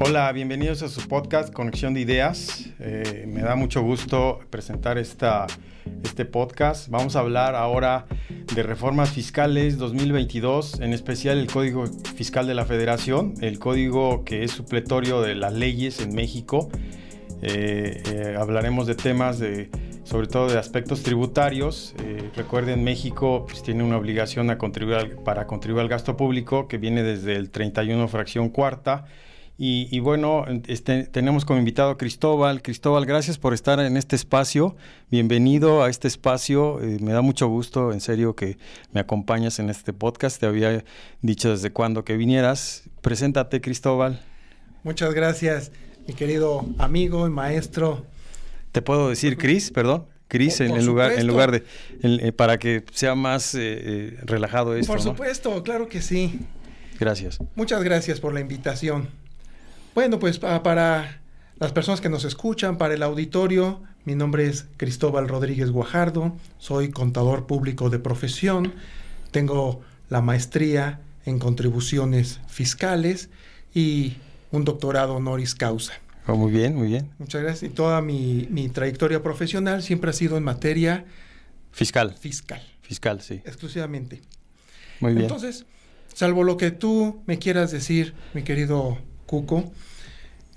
Hola, bienvenidos a su podcast Conexión de Ideas. Eh, me da mucho gusto presentar esta, este podcast. Vamos a hablar ahora de reformas fiscales 2022, en especial el Código Fiscal de la Federación, el código que es supletorio de las leyes en México. Eh, eh, hablaremos de temas de, sobre todo de aspectos tributarios. recuerden, México pues, tiene una obligación para contribuir al gasto público que viene desde el 31 fracción cuarta y, bueno, este, tenemos como invitado a Cristóbal. Cristóbal, gracias por estar en este espacio. Bienvenido a este espacio. Eh, me da mucho gusto, en serio, que me acompañas en este podcast. Te había dicho desde cuándo que vinieras. Preséntate, Cristóbal. Muchas gracias, mi querido amigo y maestro. ¿Te puedo decir Cris, perdón? Cris en, lugar, en lugar de... Eh, para que sea más eh, relajado esto, Por supuesto, claro que sí. Gracias. Muchas gracias por la invitación. Bueno, pues para las personas que nos escuchan, para el auditorio, mi nombre es Cristóbal Rodríguez Guajardo, soy contador público de profesión, tengo la maestría en contribuciones fiscales y un doctorado honoris causa. Oh, muy bien, muy bien. Muchas gracias. Y toda mi, trayectoria profesional siempre ha sido en materia fiscal. Fiscal. Fiscal, sí. Exclusivamente. Muy bien. Entonces, salvo lo que tú me quieras decir, mi querido Cuco,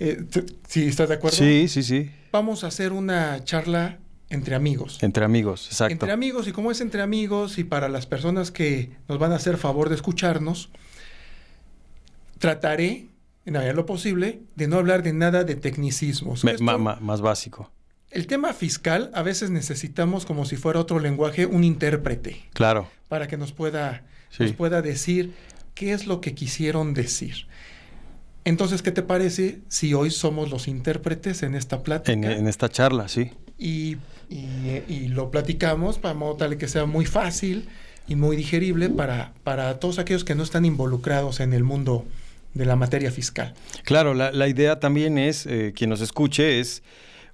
eh, ¿Sí estás de acuerdo? Sí, sí, sí. Vamos a hacer una charla entre amigos. Entre amigos, exacto. Entre amigos, y como es entre amigos, y para las personas que nos van a hacer favor de escucharnos, trataré, en la lo posible, de no hablar de nada de tecnicismos. más básico. El tema fiscal, a veces necesitamos, como si fuera otro lenguaje, un intérprete. Claro. Para que nos pueda, nos pueda decir qué es lo que quisieron decir. Entonces, ¿qué te parece si hoy somos los intérpretes en esta plática? En, esta charla, sí. Y, y, lo platicamos para modo tal que sea muy fácil y muy digerible para, para todos aquellos que no están involucrados en el mundo de la materia fiscal. Claro, la, idea también es, eh, quien nos escuche, es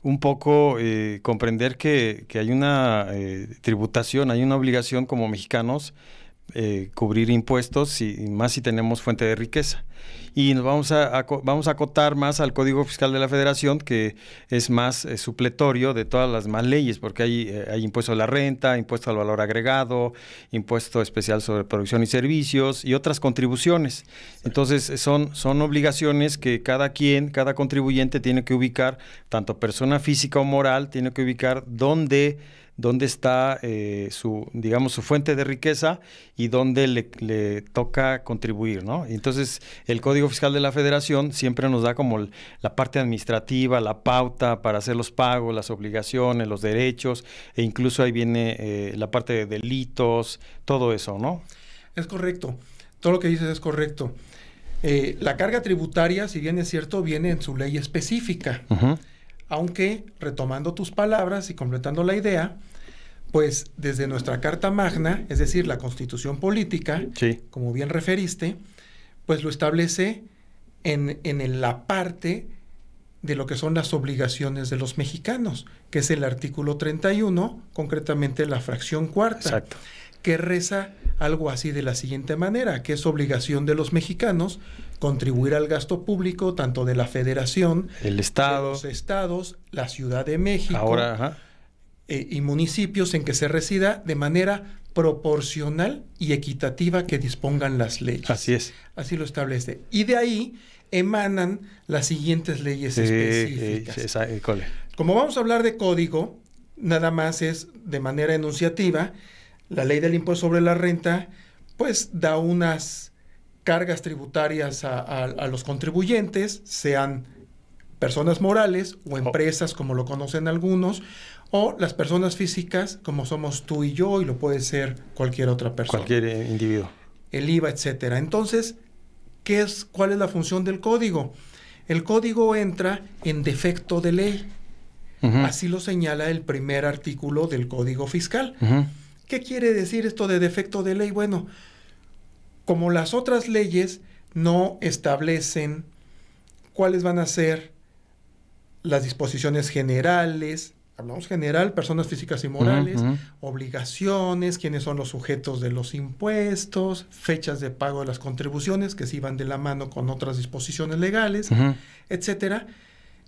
un poco eh, comprender que, que, hay una eh, tributación, hay una obligación como mexicanos eh, cubrir impuestos y, más si tenemos fuente de riqueza. Y nos vamos a, vamos a acotar más al Código Fiscal de la Federación, que es más eh, supletorio de todas las más leyes, porque hay, eh, hay impuesto a la renta, impuesto al valor agregado, impuesto especial sobre producción y servicios y otras contribuciones. Entonces, son, son obligaciones que cada quien, cada contribuyente tiene que ubicar, tanto persona física o moral, tiene que ubicar dónde dónde está eh, su, digamos, su fuente de riqueza y dónde le, toca contribuir, ¿no? Entonces, el Código Fiscal de la Federación siempre nos da como la parte administrativa, la pauta para hacer los pagos, las obligaciones, los derechos, e incluso ahí viene eh, la parte de delitos, todo eso, ¿no? Es correcto. Todo lo que dices es correcto. Eh, la carga tributaria, si bien es cierto, viene en su ley específica. Aunque, retomando tus palabras y completando la idea, pues desde nuestra Carta Magna, es decir, la Constitución Política, como bien referiste, pues lo establece en, en la parte de lo que son las obligaciones de los mexicanos, que es el artículo 31, concretamente la fracción cuarta, que reza algo así de la siguiente manera, que es obligación de los mexicanos contribuir al gasto público tanto de la federación, el estado, los estados, la Ciudad de México Ahora, eh, y municipios en que se resida de manera proporcional y equitativa que dispongan las leyes. Así es. Así lo establece. Y de ahí emanan las siguientes leyes específicas. Eh, Como vamos a hablar de código, nada más es de manera enunciativa, la ley del impuesto sobre la renta, pues da unas cargas tributarias a, los contribuyentes, sean personas morales o oh. empresas, como lo conocen algunos, o las personas físicas, como somos tú y yo, y lo puede ser cualquier otra persona. Cualquier individuo. El IVA, etcétera. Entonces, ¿qué es, ¿cuál es la función del código? El código entra en defecto de ley. Así lo señala el primer artículo del Código Fiscal. ¿Qué quiere decir esto de defecto de ley? Bueno, como las otras leyes no establecen cuáles van a ser las disposiciones generales, hablamos general, personas físicas y morales, obligaciones, quiénes son los sujetos de los impuestos, fechas de pago de las contribuciones que sí van de la mano con otras disposiciones legales, etcétera.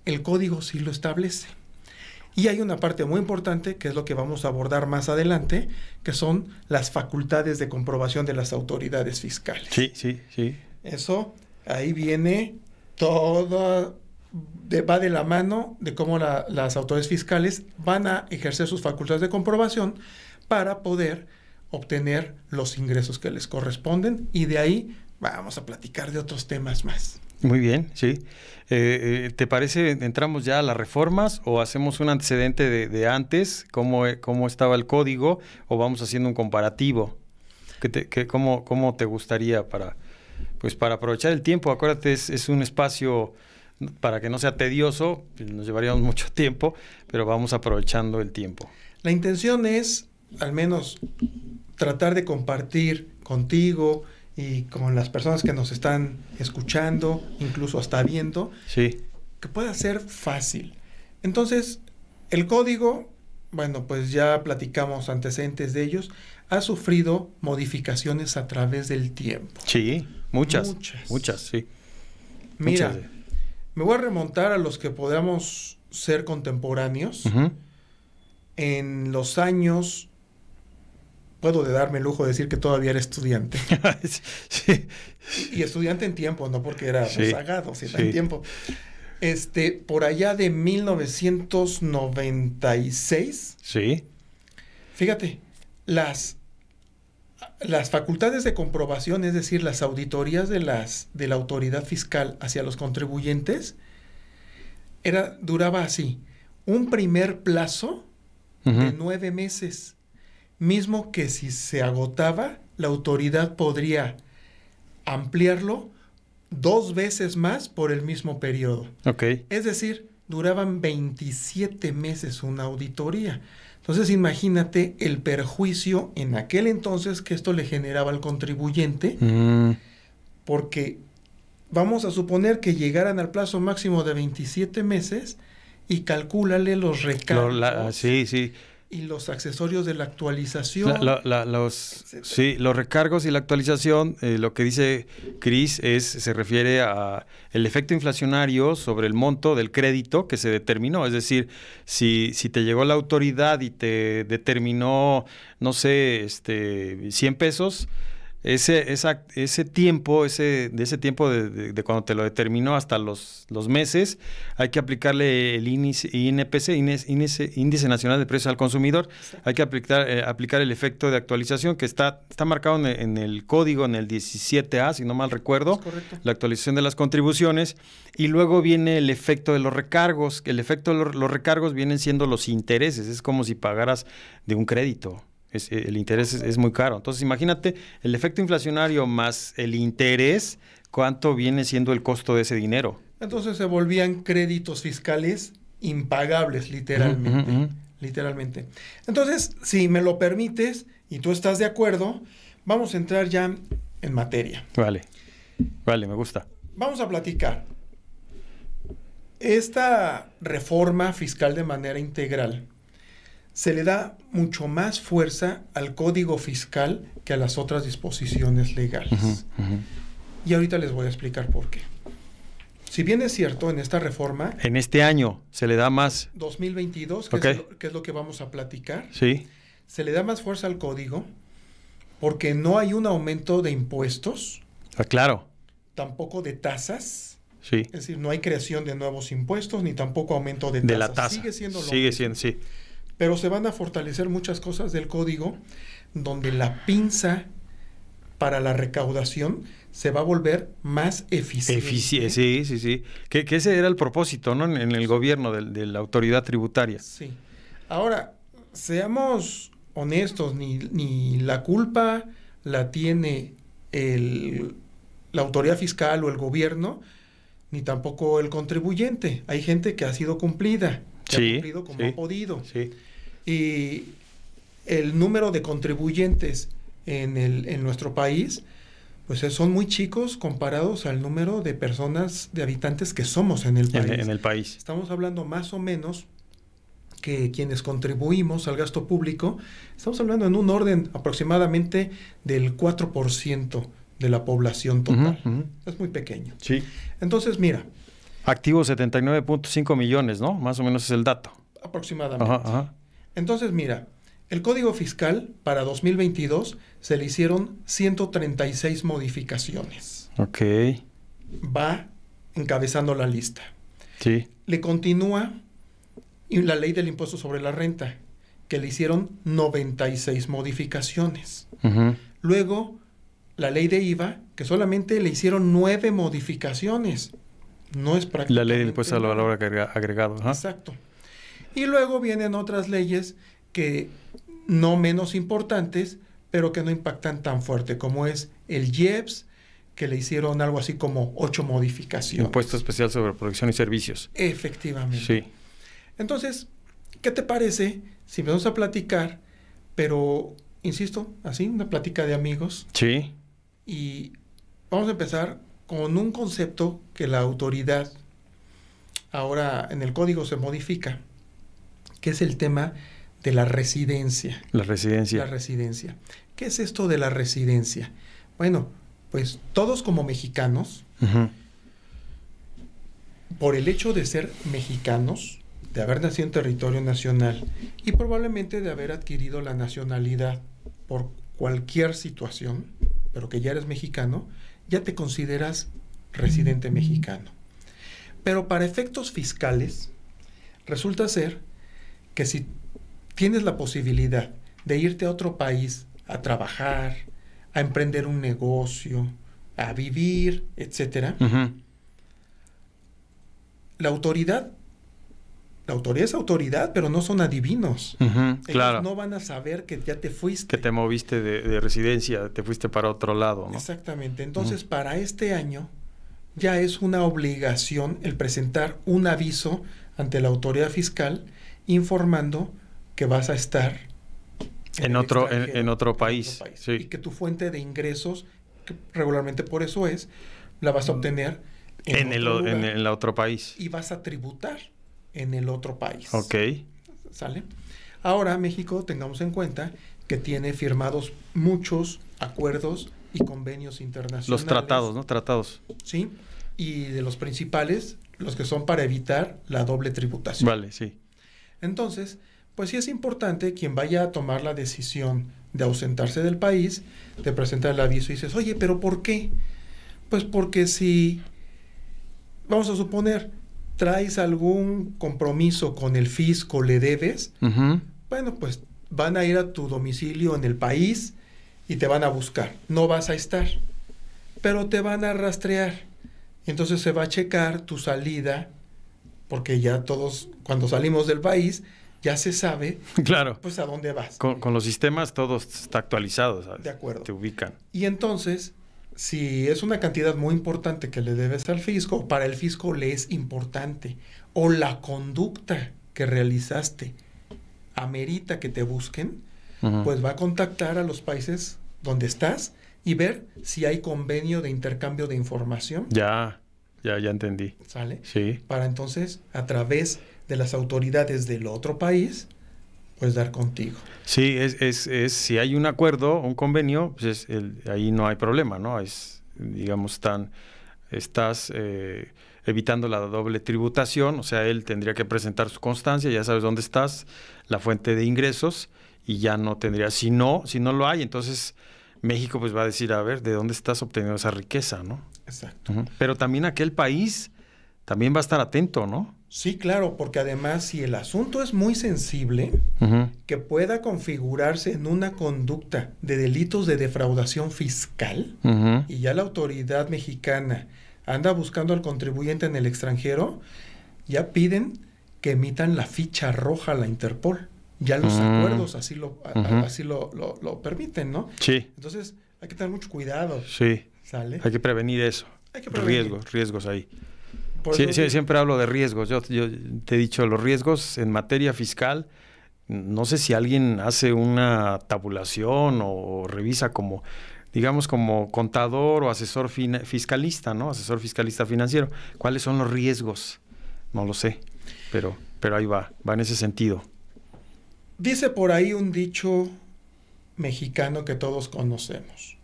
El código sí lo establece. Y hay una parte muy importante, que es lo que vamos a abordar más adelante, que son las facultades de comprobación de las autoridades fiscales. Sí, sí, sí. Eso, ahí viene todo, va de la mano de cómo las autoridades fiscales van a ejercer sus facultades de comprobación para poder obtener los ingresos que les corresponden y de ahí vamos a platicar de otros temas más. Muy bien, sí. Eh, eh, ¿Te parece, entramos ya a las reformas o hacemos un antecedente de, antes, cómo, cómo, estaba el código, o vamos haciendo un comparativo? ¿Qué cómo, ¿Cómo te gustaría para, pues para aprovechar el tiempo? Acuérdate, es, es un espacio para que no sea tedioso, nos llevaríamos mucho tiempo, pero vamos aprovechando el tiempo. La intención es, al menos, tratar de compartir contigo, y con las personas que nos están escuchando, incluso hasta viendo, sí. que pueda ser fácil. Entonces, el código, bueno, pues ya platicamos antecedentes de ellos, ha sufrido modificaciones a través del tiempo. Sí, muchas. Muchas, sí. Mira, me voy a remontar a los que podamos ser contemporáneos. En los años puedo de darme el lujo de decir que todavía era estudiante. sí. Y estudiante en tiempo, no porque era rezagado, sino en tiempo. Este, por allá de 1996. Sí. Fíjate, las, las facultades de comprobación, es decir, las auditorías de, las, de la autoridad fiscal hacia los contribuyentes, era, duraba así, un primer plazo de nueve meses mismo que si se agotaba, la autoridad podría ampliarlo dos veces más por el mismo periodo. Okay. Es decir, duraban 27 meses una auditoría. Entonces imagínate el perjuicio en aquel entonces que esto le generaba al contribuyente, mm. porque vamos a suponer que llegaran al plazo máximo de 27 meses y calcúlale los recargos. sí, sí y los accesorios de la actualización. los, sí, los recargos y la actualización, eh, lo que dice Cris es se refiere a el efecto inflacionario sobre el monto del crédito que se determinó. Es decir, si, si te llegó la autoridad y te determinó, no sé, este 100 pesos, ese, esa, ese tiempo, ese, de ese tiempo de, cuando te lo determinó hasta los, los meses, hay que aplicarle el índice, INPC, índice, índice Nacional de Precios al Consumidor, hay que aplicar, eh, aplicar el efecto de actualización que está, está marcado en el, código, en el 17A, si no mal recuerdo, la actualización de las contribuciones, y luego viene el efecto de los recargos, el efecto de los recargos vienen siendo los intereses, es como si pagaras de un crédito. Eh, el interés es, muy caro. Entonces, imagínate el efecto inflacionario más el interés, cuánto viene siendo el costo de ese dinero. Entonces se volvían créditos fiscales impagables, literalmente. Literalmente. Entonces, si me lo permites y tú estás de acuerdo, vamos a entrar ya en materia. Vale. Vale, me gusta. Vamos a platicar. Esta reforma fiscal de manera integral se le da mucho más fuerza al código fiscal que a las otras disposiciones legales. Y ahorita les voy a explicar por qué. Si bien es cierto, en esta reforma... En este año se le da más... 2022, que, es, lo, que vamos a platicar. Sí. Se le da más fuerza al código porque no hay un aumento de impuestos. Ah, claro. Tampoco de tasas. Sí. Es decir, no hay creación de nuevos impuestos ni tampoco aumento de tasas. De la tasa. Sigue siendo lo Sigue siendo, sí pero se van a fortalecer muchas cosas del código donde la pinza para la recaudación se va a volver más eficiente. sí, sí, sí. Que, ese era el propósito, ¿no? En, el gobierno de, la autoridad tributaria. Sí. Ahora, seamos honestos, ni, ni la culpa la tiene el, la autoridad fiscal o el gobierno, ni tampoco el contribuyente. Hay gente que ha sido cumplida, que ha cumplido como ha podido. Sí. Y el número de contribuyentes en, el, en nuestro país, pues son muy chicos comparados al número de personas, de habitantes que somos en el país. En, el país. Estamos hablando más o menos que quienes contribuimos al gasto público, estamos hablando en un orden aproximadamente del 4% de la población total. Es muy pequeño. Sí. Entonces, mira. Activos 79.5 millones, ¿no? Más o menos es el dato. Aproximadamente. Entonces, mira, el Código Fiscal para 2022 se le hicieron 136 modificaciones. Ok. Va encabezando la lista. Sí. Le continúa la ley del impuesto sobre la renta, que le hicieron 96 modificaciones. Luego, la ley de IVA, que solamente le hicieron nueve modificaciones. No es prácticamente... La ley del impuesto al valor agregado. Exacto. Y luego vienen otras leyes que no menos importantes, pero que no impactan tan fuerte, como es el IEPS, que le hicieron algo así como ocho modificaciones. Impuesto especial sobre producción y servicios. Efectivamente. Sí. Entonces, ¿qué te parece si vamos a platicar, pero, insisto, así, una plática de amigos? Sí. Y vamos a empezar con un concepto que la autoridad ahora en el código se modifica, que es el tema de la residencia. La residencia. La residencia. ¿Qué es esto de la residencia? Bueno, pues todos como mexicanos, por el hecho de ser mexicanos, de haber nacido en territorio nacional y probablemente de haber adquirido la nacionalidad por cualquier situación, pero que ya eres mexicano, ya te consideras residente mexicano. Pero para efectos fiscales, resulta ser que si tienes la posibilidad de irte a otro país a trabajar, a emprender un negocio, a vivir, etcétera, la autoridad la autoridad es autoridad, pero no son adivinos. claro. no van a saber que ya te fuiste. Que te moviste de, residencia, te fuiste para otro lado, ¿no? Exactamente. Entonces, para este año ya es una obligación el presentar un aviso ante la autoridad fiscal informando que vas a estar en, otro, en, otro país. Y que tu fuente de ingresos, que regularmente por eso es, la vas a obtener en, el, en el otro país. Y vas a tributar en el otro país. Ok. ¿Sale? Ahora México, tengamos en cuenta que tiene firmados muchos acuerdos y convenios internacionales. Los tratados, ¿no? Tratados. Sí. Y de los principales, los que son para evitar la doble tributación. Vale, sí. Entonces, pues sí es importante quien vaya a tomar la decisión de ausentarse del país, de presentar el aviso y dices, oye, pero ¿por qué? Pues porque si, vamos a suponer, traes algún compromiso con el fisco, le debes, bueno, pues van a ir a tu domicilio en el país y te van a buscar. No vas a estar, pero te van a rastrear. Entonces se va a checar tu salida, porque ya todos, cuando salimos del país, ya se sabe, claro. pues a dónde vas. Con, con los sistemas todo está actualizado, ¿sabes? De acuerdo. Te ubican. Y entonces si es una cantidad muy importante que le debes al fisco, para el fisco le es importante, o la conducta que realizaste amerita que te busquen, pues va a contactar a los países donde estás y ver si hay convenio de intercambio de información. Ya, ya, ya entendí. ¿Sale? Sí. Para entonces, a través de las autoridades del otro país, pues dar contigo. Sí, es, es, es si hay un acuerdo, un convenio, pues ahí no hay problema, ¿no? Es, digamos, tan, estás eh, evitando la doble tributación, o sea, él tendría que presentar su constancia, ya sabes dónde estás, la fuente de ingresos, y ya no tendría, si no, si no lo hay, entonces México pues va a decir, a ver, ¿de dónde estás obteniendo esa riqueza, no? Exacto. Pero también aquel país también va a estar atento, ¿no? Sí, claro, porque además si el asunto es muy sensible, que pueda configurarse en una conducta de delitos de defraudación fiscal, y ya la autoridad mexicana anda buscando al contribuyente en el extranjero, ya piden que emitan la ficha roja a la Interpol. Ya los mm. acuerdos así lo, así lo, lo, permiten, ¿no? Sí. Entonces hay que tener mucho cuidado. Sí. ¿Sale? Hay que prevenir eso. Hay que prevenir. Riesgos, riesgos ahí. Sí, siempre hablo de riesgos. Yo, te he dicho, los riesgos en materia fiscal, no sé si alguien hace una tabulación o revisa como, digamos, como contador o asesor fiscalista, ¿no? Asesor fiscalista financiero. ¿Cuáles son los riesgos? No lo sé, pero, pero ahí va, va en ese sentido. Dice por ahí un dicho mexicano que todos conocemos.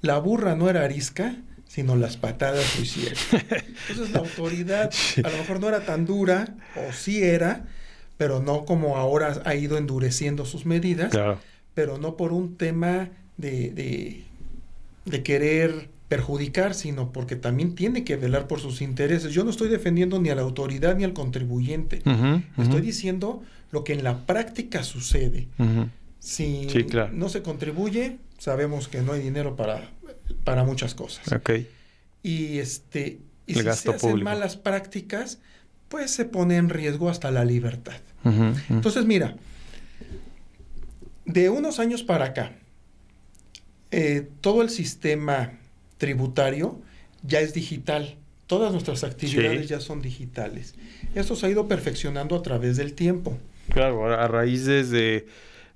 La burra no era arisca, sino las patadas lo hicieron. Entonces la autoridad a lo mejor no era tan dura, o sí era, pero no como ahora ha ido endureciendo sus medidas, Claro. pero no por un tema de, de, de querer perjudicar, sino porque también tiene que velar por sus intereses. Yo no estoy defendiendo ni a la autoridad ni al contribuyente. Estoy diciendo lo que en la práctica sucede. Si Sí, claro. no se contribuye, sabemos que no hay dinero para, para muchas cosas. Ok. Y este y El si gasto se hacen público. malas prácticas, pues se pone en riesgo hasta la libertad. Entonces, mira, de unos años para acá, eh, todo el sistema tributario ya es digital. Todas nuestras actividades Sí. ya son digitales. Esto se ha ido perfeccionando a través del tiempo. Claro, a a raíz desde,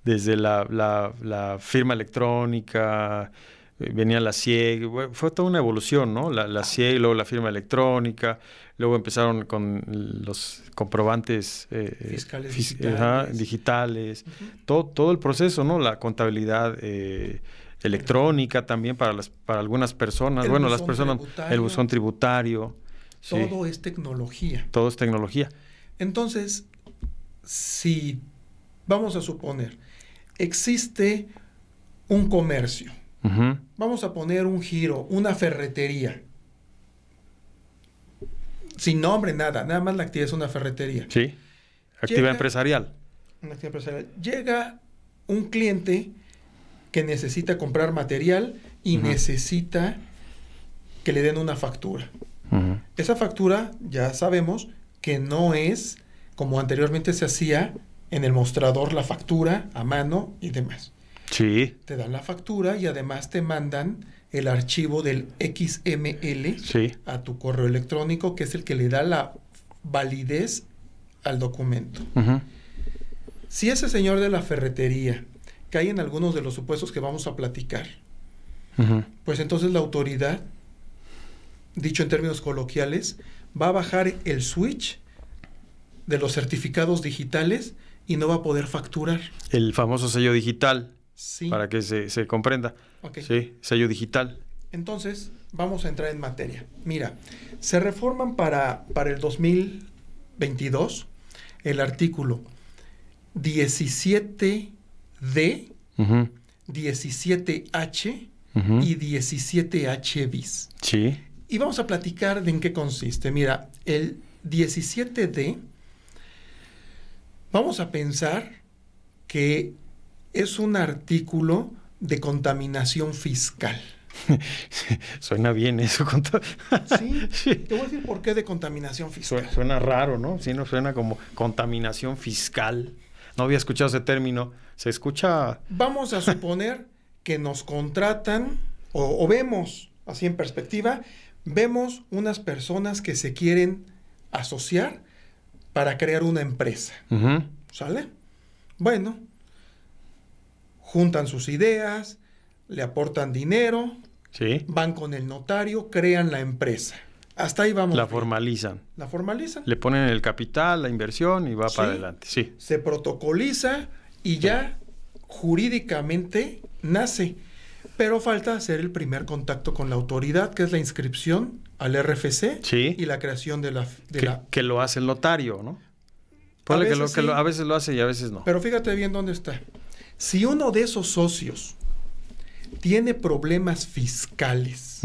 desde la, la- la firma electrónica, eh, venía la CIEG, fue toda una evolución, ¿no? La, la CIEG, luego la firma electrónica, luego empezaron con los comprobantes eh, eh, Fiscales fis- digitales. ajá, digitales, todo, todo el proceso, ¿no? La contabilidad eh, electrónica también para, las, para algunas personas, El bueno, las personas, el buzón tributario, sí, Todo es tecnología. todo es tecnología. Entonces, si vamos a suponer, existe un comercio, vamos a poner un giro, una ferretería, sin nombre, nada, nada más la actividad es una ferretería. Sí, actividad empresarial. Una actividad empresarial. Llega un cliente que necesita comprar material y necesita que le den una factura. Esa factura ya sabemos que no es como anteriormente se hacía en el mostrador la factura a mano y demás. Sí, Te dan la factura y además te mandan el archivo del XML sí. a tu correo electrónico que es el que le da la validez al documento. Si ese señor de la ferretería cae en algunos de los supuestos que vamos a platicar, pues entonces la autoridad, dicho en términos coloquiales, va a bajar el switch de los certificados digitales y no va a poder facturar. El famoso sello digital, Sí. para que se, se comprenda. Sí, sello digital. Entonces, vamos a entrar en materia. Mira, se reforman para, para el 2022 el artículo 17D, Ujú. 17H Ujú. y 17H bis. Sí. Y vamos a platicar de en qué consiste. Mira, el 17D, vamos a pensar que es un artículo de contaminación fiscal. Suena bien eso. Sí, Sí. te voy a decir por qué de contaminación fiscal. Suena, suena raro, ¿no? Sí, no suena como contaminación fiscal. No había escuchado ese término. Se escucha. Vamos a suponer que nos contratan o, o vemos, así en perspectiva, vemos unas personas que se quieren asociar para crear una empresa. ¿Sale? Bueno, juntan sus ideas, le aportan dinero, Sí. van con el notario, crean la empresa. Hasta ahí vamos. La formalizan. La formalizan. Le ponen el capital, la inversión y va Sí. para adelante. Sí. Se protocoliza y ya jurídicamente nace. Pero falta hacer el primer contacto con la autoridad, que es la inscripción al RFC Sí. y la creación de la... de que, la- que lo hace el notario, ¿no? Que, lo, lo- a veces lo hace y a veces no. Pero fíjate bien dónde está. Si uno de esos socios tiene problemas fiscales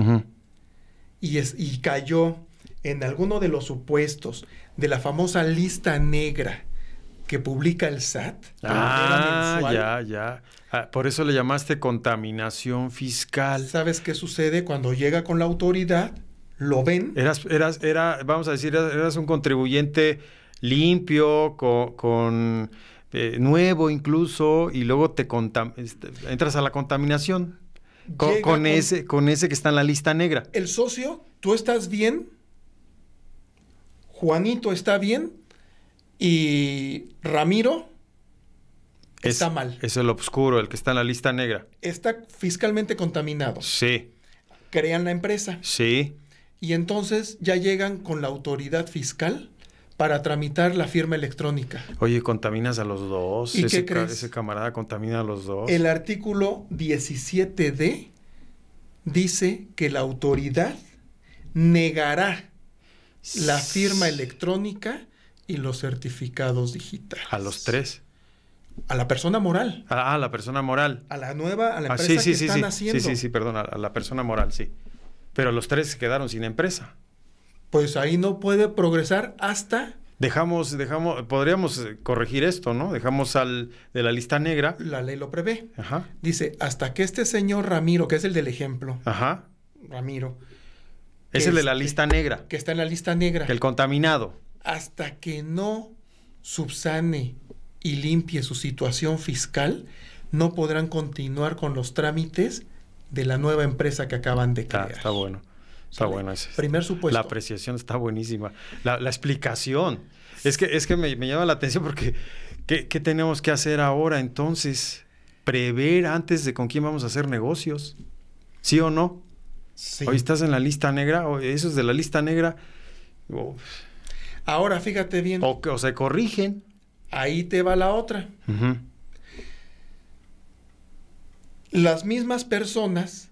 y, es, y cayó en alguno de los supuestos de la famosa lista negra que publica el SAT, Ah, ya, ya. Ah, por eso le llamaste contaminación fiscal. ¿sabes qué sucede cuando llega con la autoridad? Lo ven. Eras, eras, era, vamos a decir, eras, eras un contribuyente limpio, co- con, eh, nuevo incluso, y luego te este, entras a la contaminación con, ese, con ese que está en la lista negra. El socio, tú estás bien, Juanito está bien y Ramiro está es, mal. Es el oscuro, el que está en la lista negra. está fiscalmente contaminado. Sí, Crean la empresa sí. Y entonces ya llegan con la autoridad fiscal para tramitar la firma electrónica. Oye, contaminas a los dos. ¿Y ese, qué crees? ese camarada contamina a los dos. El artículo 17D dice que la autoridad negará la firma electrónica y los certificados digitales. A los tres. A la persona moral. Ah, a la persona moral. A la nueva, a la Ah, empresa sí, sí, que sí, están sí. haciendo. Sí, sí, sí, perdón, a la persona moral, sí. Pero los tres se quedaron sin empresa. Pues ahí no puede progresar hasta Dejamos, dejamos, podríamos corregir esto, ¿no? Dejamos al de la lista negra. la ley lo prevé. Ajá, Dice, hasta que este señor Ramiro, que es el del ejemplo, ajá. Ramiro, Es el de la Este- lista negra, que está en la lista negra, el contaminado. hasta que no subsane y limpie su situación fiscal, no podrán continuar con los trámites de la nueva empresa que acaban de crear. está bueno. Está ¿Sale? bueno ese. Primer supuesto. La apreciación está buenísima. La, la explicación. Es que, es que me, me llama la atención porque ¿qué, qué tenemos que hacer ahora entonces? Prever antes de con quién vamos a hacer negocios. ¿Sí o no? Sí. Hoy estás en la lista negra, o esos de la lista negra, Ahora fíjate bien, o, o se corrigen. ahí te va la otra. Las mismas personas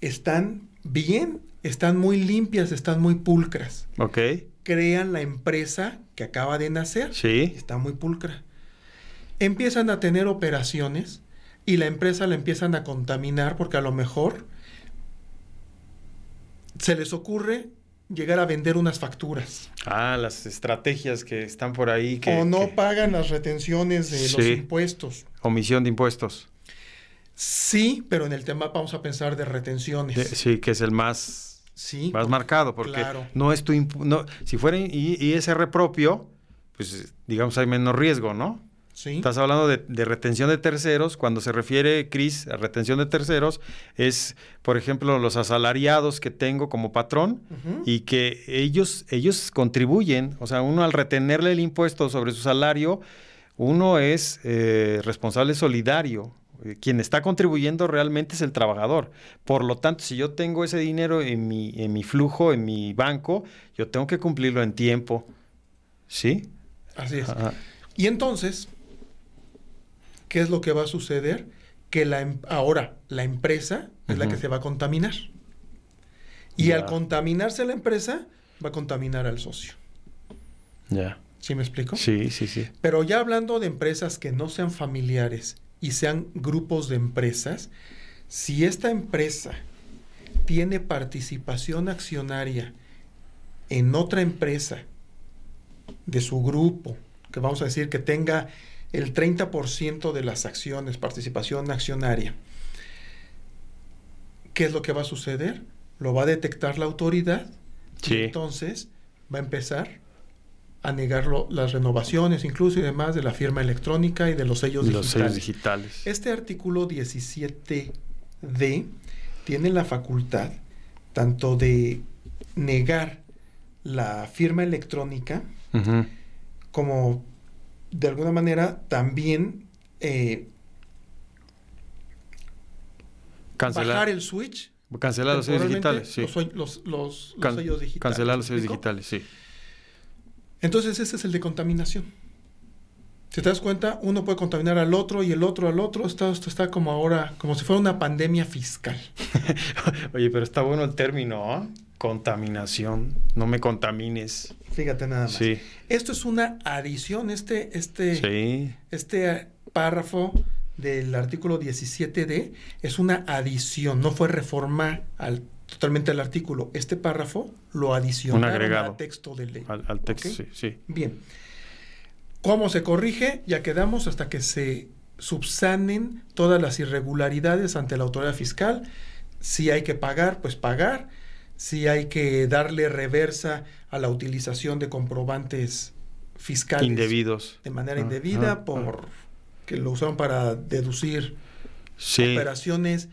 están bien, están muy limpias, están muy pulcras. Ok, Crean la empresa que acaba de nacer. sí. Está muy pulcra. Empiezan a tener operaciones y la empresa la empiezan a contaminar porque a lo mejor se les ocurre llegar a vender unas facturas. Ah, las estrategias que están por ahí. Que, o no que- pagan las retenciones de los impuestos. omisión de impuestos. Sí, pero en el tema vamos a pensar de retenciones. De- sí, que es el más, sí, más marcado, porque claro. no es tu... No, si fuera ISR propio, pues digamos hay menos riesgo, ¿no? sí. Estás hablando de, de retención de terceros. Cuando se refiere, Cris, a retención de terceros, es, por ejemplo, los asalariados que tengo como patrón y que ellos, ellos contribuyen. O sea, uno al retenerle el impuesto sobre su salario, uno es eh, responsable solidario. Eh, Quien está contribuyendo realmente es el trabajador. Por lo tanto, si yo tengo ese dinero en mi, en mi flujo, en mi banco, yo tengo que cumplirlo en tiempo. ¿Sí? Así es. Ajá. Y entonces, ¿qué es lo que va a suceder? Que la, em- ahora la empresa es la que se va a contaminar. Y al contaminarse la empresa, va a contaminar al socio. Ya. ¿Sí me explico? Sí, sí, sí. Pero ya hablando de empresas que no sean familiares y sean grupos de empresas, si esta empresa tiene participación accionaria en otra empresa de su grupo, que vamos a decir que tenga el 30% de las acciones, participación accionaria, ¿qué es lo que va a suceder? Lo va a detectar la autoridad y Sí. entonces va a empezar a negarlo las renovaciones, incluso y demás, de la firma electrónica y de los sellos Los sellos digitales. digitales. Este artículo 17D tiene la facultad tanto de negar la firma electrónica como de alguna manera también eh, Cancelar, bajar el switch. cancelar los sellos digitales, sí. Los, los- los- los Can- sellos digitales. Cancelar los ¿me sellos digitales, sí. Entonces ese es el de contaminación. Si te das cuenta, uno puede contaminar al otro y el otro al otro. Esto, esto está como ahora, como si fuera una pandemia fiscal. Oye, pero está bueno el término, ¿ah? Contaminación. No me contamines. Fíjate nada más. Sí, Esto es una adición, este, este, sí. este párrafo del artículo 17D es una adición, no fue reforma al, totalmente al artículo. Este párrafo lo adicionaron agregado. al texto de ley. Al, al texto, sí, sí. Bien. ¿Cómo se corrige? Ya quedamos hasta que se subsanen todas las irregularidades ante la autoridad fiscal. Si hay que pagar, pues pagar. Si hay que darle reversa a la utilización de comprobantes fiscales Indebidos. de manera Ah, indebida ah, por que lo usaron para deducir Sí. operaciones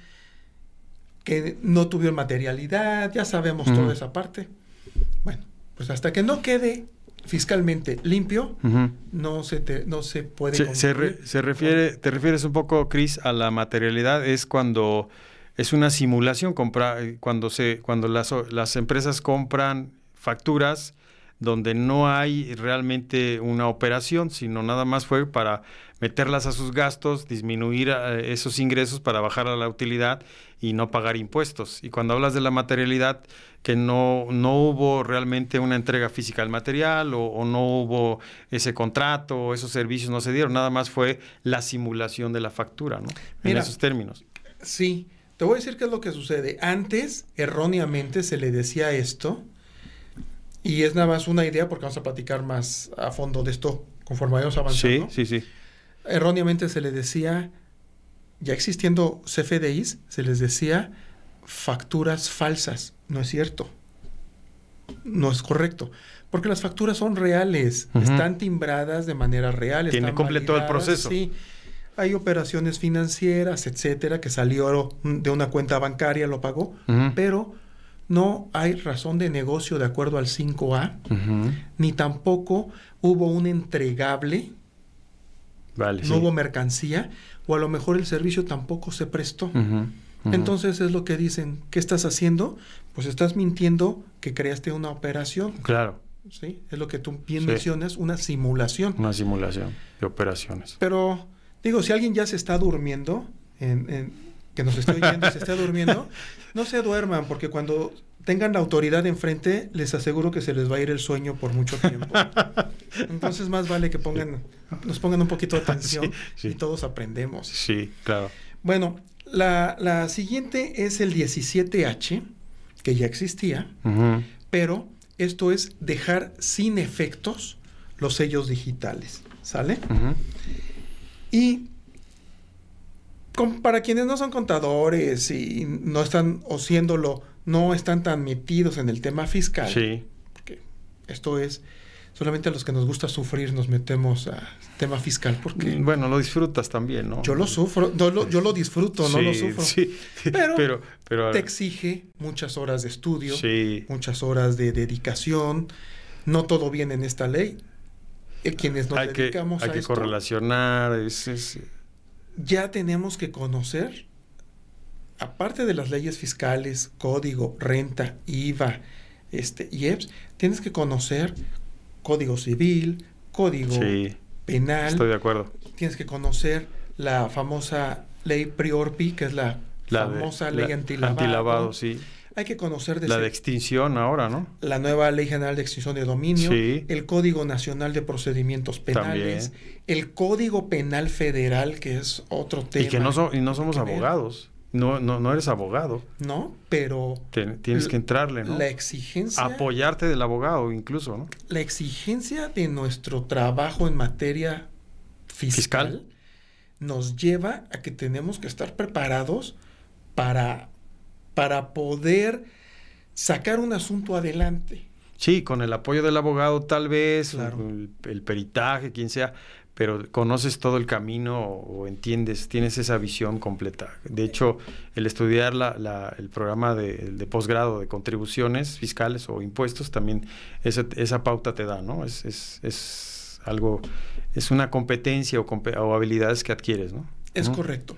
que no tuvieron materialidad, ya sabemos toda esa parte. Bueno, pues hasta que no quede fiscalmente limpio, no se te, no se puede Se, se re- concluir. se refiere, te refieres un poco, Cris, a la materialidad, es cuando es una simulación, compra, cuando se, cuando las, las empresas compran facturas donde no hay realmente una operación, sino nada más fue para meterlas a sus gastos, disminuir eh, esos ingresos para bajar a la utilidad y no pagar impuestos. Y cuando hablas de la materialidad, que no, no hubo realmente una entrega física del material o, no hubo ese contrato o esos servicios no se dieron, nada más fue la simulación de la factura, ¿no? en esos términos. Sí, te voy a decir qué es lo que sucede. Antes, erróneamente, se le decía esto, y es nada más una idea porque vamos a platicar más a fondo de esto conforme vayamos avanzando. Sí, sí, sí. Erróneamente se le decía, ya existiendo CFDIs, se les decía facturas falsas. No es cierto. No es correcto. Porque las facturas son reales, están timbradas de manera real. Tiene completo el proceso. Sí. Hay operaciones financieras, etcétera, que salió de una cuenta bancaria, lo pagó, pero no hay razón de negocio de acuerdo al 5A, ni tampoco hubo un entregable, vale, no hubo mercancía, o a lo mejor el servicio tampoco se prestó. Entonces es lo que dicen, ¿qué estás haciendo? Pues estás mintiendo que creaste una operación. Claro. Sí, es lo que tú bien mencionas, una simulación. Una simulación de operaciones. Pero digo, si alguien ya se está durmiendo, en, que nos esté oyendo y se está durmiendo, no se duerman, porque cuando tengan la autoridad enfrente, les aseguro que se les va a ir el sueño por mucho tiempo. Entonces más vale que pongan, nos pongan un poquito de atención y todos aprendemos. Sí, claro. Bueno, la, siguiente es el 17H, que ya existía, pero esto es dejar sin efectos los sellos digitales, ¿sale? Y para quienes no son contadores y no están, o siéndolo, no están tan metidos en el tema fiscal, sí. porque esto es solamente a los que nos gusta sufrir nos metemos a tema fiscal porque mm, bueno lo disfrutas también no yo lo sufro yo lo disfruto no lo sufro. sí, pero, pero, te exige muchas horas de estudio muchas horas de dedicación. No todo viene en esta ley. Eh, quienes nos dedicamos hay a que correlacionar es, ya tenemos que conocer aparte de las leyes fiscales código renta IVA este IEPS tienes que conocer código civil, código penal. Estoy de acuerdo. Tienes que conocer la famosa ley Priorpi, que es la, famosa ley antilavado. Antilavado, sí. Hay que conocer de la de extinción ahora, ¿no? La nueva Ley General de Extinción de Dominio, el Código Nacional de Procedimientos Penales, el Código Penal Federal, que es otro tema. Y que no, y no somos abogados. No, no, no eres abogado. No, pero... tienes que entrarle, ¿no? La exigencia... Apoyarte del abogado incluso, ¿no? La exigencia de nuestro trabajo en materia fiscal, nos lleva a que tenemos que estar preparados para, para poder sacar un asunto adelante. Sí, con el apoyo del abogado tal vez, el, peritaje, quien sea, pero conoces todo el camino o, entiendes, tienes esa visión completa. De hecho, el estudiar la, el programa de, posgrado de contribuciones fiscales o impuestos, también esa, esa pauta te da, ¿no? Es, es, es algo, es una competencia o, o, habilidades que adquieres, ¿no? Es correcto.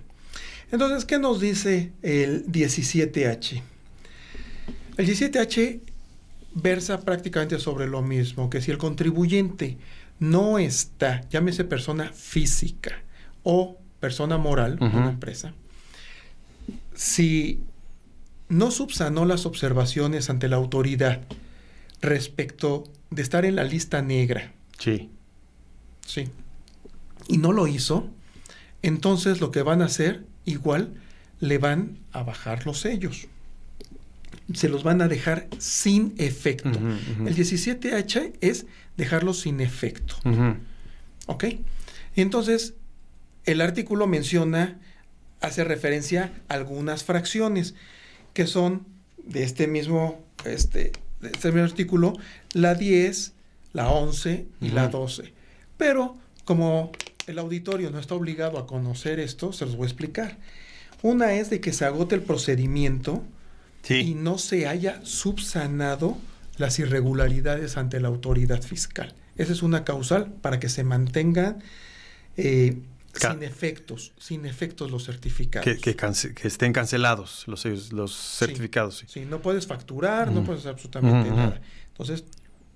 Entonces, ¿qué nos dice el 17H? El 17H versa prácticamente sobre lo mismo, que si el contribuyente no está, llámese persona física o persona moral, una empresa, si no subsanó las observaciones ante la autoridad respecto de estar en la lista negra. Sí. Sí. Y no lo hizo, entonces lo que van a hacer, igual, le van a bajar los sellos. Se los van a dejar sin efecto. El 17H es dejarlo sin efecto. ¿Ok? entonces, el artículo menciona, hace referencia a algunas fracciones, que son de este mismo, este, de este mismo artículo, la 10, la 11 y la 12. Pero, como el auditorio no está obligado a conocer esto, se los voy a explicar. Una es de que se agote el procedimiento y no se haya subsanado las irregularidades ante la autoridad fiscal. Esa es una causal para que se mantengan eh, sin efectos, sin efectos los certificados. Que, que, estén cancelados los, los certificados. Sí. no puedes facturar, no puedes hacer absolutamente nada. Entonces,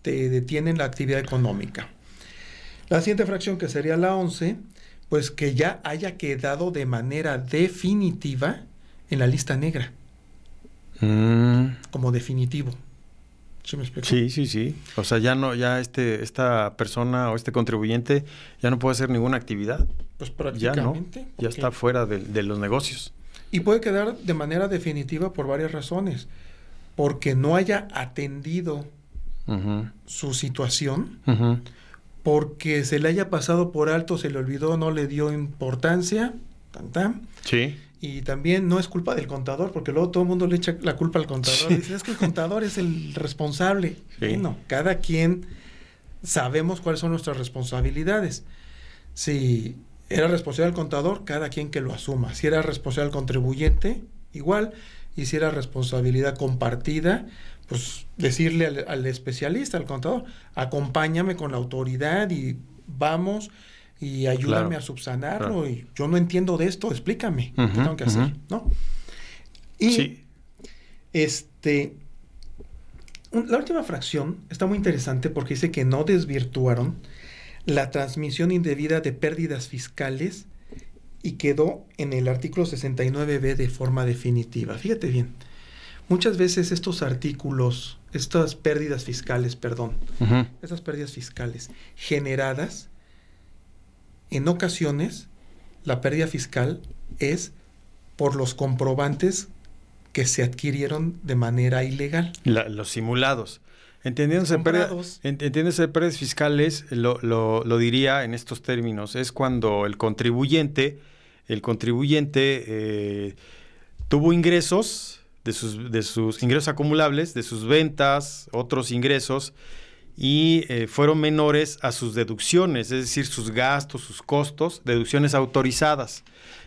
te detienen la actividad económica. La siguiente fracción, que sería la 11, pues que ya haya quedado de manera definitiva en la lista negra. Mm. Como definitivo. ¿Sí me explico? Sí, sí, sí. O sea, ya no, ya este, esta persona o este contribuyente ya no puede hacer ninguna actividad. Pues Ya no, prácticamente. ya está fuera de, de los negocios. Y puede quedar de manera definitiva por varias razones. Porque no haya atendido su situación, ujú. Porque se le haya pasado por alto, se le olvidó, no le dio importancia, tan, tan. Sí. Y también no es culpa del contador, porque luego todo el mundo le echa la culpa al contador. Sí. Dice, es que el contador es el responsable. Sí. Bueno, cada quien sabemos cuáles son nuestras responsabilidades. Si era responsable el contador, cada quien que lo asuma. Si era responsable el contribuyente, igual. Y si era responsabilidad compartida, pues decirle al, al especialista, al contador, acompáñame con la autoridad y vamos y ayúdame Claro, a subsanarlo. claro. Y yo no entiendo de esto, explícame qué tengo que hacer. ¿no? Y Sí. este, la última fracción está muy interesante porque dice que no desvirtuaron la transmisión indebida de pérdidas fiscales y quedó en el artículo 69b de forma definitiva. Fíjate bien, muchas veces estos artículos, estas pérdidas fiscales, perdón, esas pérdidas fiscales generadas, en ocasiones la pérdida fiscal es por los comprobantes que se adquirieron de manera ilegal. La- los simulados. Entendiéndose pérdida- Comprados. en- entendiéndose pérdidas fiscales, lo, lo- lo diría en estos términos, es cuando el contribuyente, el contribuyente eh, tuvo ingresos de sus, de sus ingresos acumulables, de sus ventas, otros ingresos, y eh, fueron menores a sus deducciones, es decir, sus gastos, sus costos, deducciones autorizadas.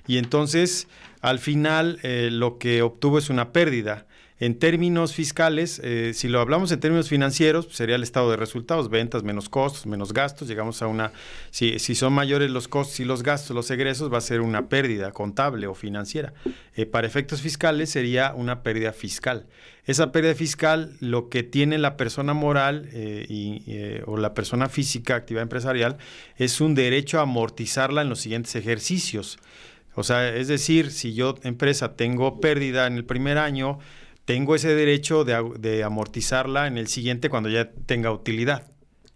Y entonces, al final, eh, lo que obtuvo es una pérdida. En términos fiscales, eh, si lo hablamos en términos financieros, pues, sería el estado de resultados, ventas menos costos, menos gastos, llegamos a una, si, si son mayores los costos y los gastos, los egresos, va a ser una pérdida contable o financiera. Eh, para efectos fiscales sería una pérdida fiscal. Esa pérdida fiscal, lo que tiene la persona moral eh, y, o la persona física, actividad empresarial, es un derecho a amortizarla en los siguientes ejercicios. O sea, es decir, si yo, empresa, tengo pérdida en el primer año, tengo ese derecho de, amortizarla en el siguiente cuando ya tenga utilidad.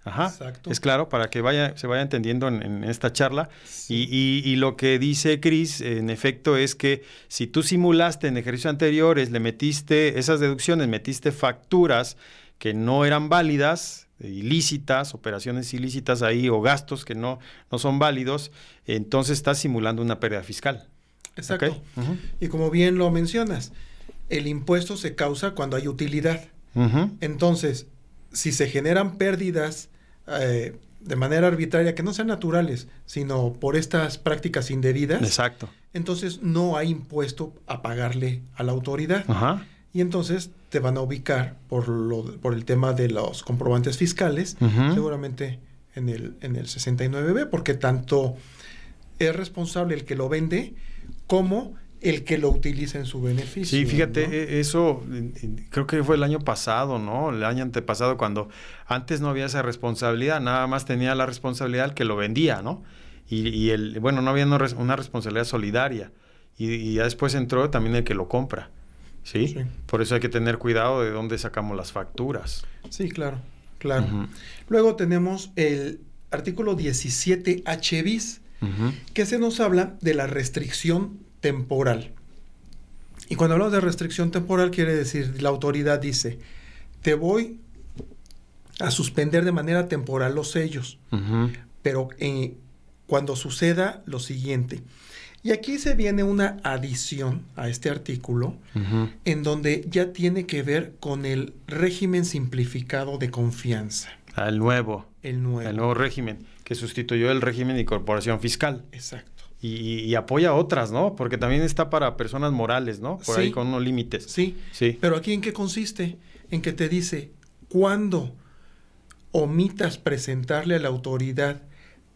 Ajá. Exacto. Es claro, para que vaya, se vaya entendiendo en, en esta charla. Y, y- y lo que dice Cris, en efecto, es que si tú simulaste en ejercicios anteriores, le metiste esas deducciones, metiste facturas que no eran válidas, ilícitas, operaciones ilícitas ahí o gastos que no, no son válidos, entonces estás simulando una pérdida fiscal. Exacto. Y como bien lo mencionas, el impuesto se causa cuando hay utilidad. Entonces, si se generan pérdidas eh, de manera arbitraria, que no sean naturales, sino por estas prácticas indebidas, Exacto. entonces no hay impuesto a pagarle a la autoridad. Y entonces te van a ubicar por, lo, por el tema de los comprobantes fiscales, seguramente en el, en el 69B, porque tanto es responsable el que lo vende como el que lo utiliza en su beneficio. Sí, fíjate, ¿no? e- eso creo que fue el año pasado, ¿no? El año antepasado, cuando antes no había esa responsabilidad, nada más tenía la responsabilidad el que lo vendía, ¿no? Y, y el, bueno, no había una, res- una responsabilidad solidaria. Y, y ya después entró también el que lo compra, ¿sí? Sí. Por eso hay que tener cuidado de dónde sacamos las facturas. Sí, claro, claro. Luego tenemos el artículo 17H bis, ujú. que se nos habla de la restricción temporal. Y cuando hablamos de restricción temporal quiere decir, la autoridad dice, te voy a suspender de manera temporal los sellos, pero eh, cuando suceda lo siguiente. Y aquí se viene una adición a este artículo en donde ya tiene que ver con el régimen simplificado de confianza, Al nuevo, el nuevo. el nuevo régimen, que sustituyó el régimen de incorporación fiscal. Exacto. Y, y- apoya otras, ¿no? Porque también está para personas morales, ¿no? Por Sí. ahí con unos límites. Sí, Sí. Pero aquí en qué consiste? En que te dice, cuando omitas presentarle a la autoridad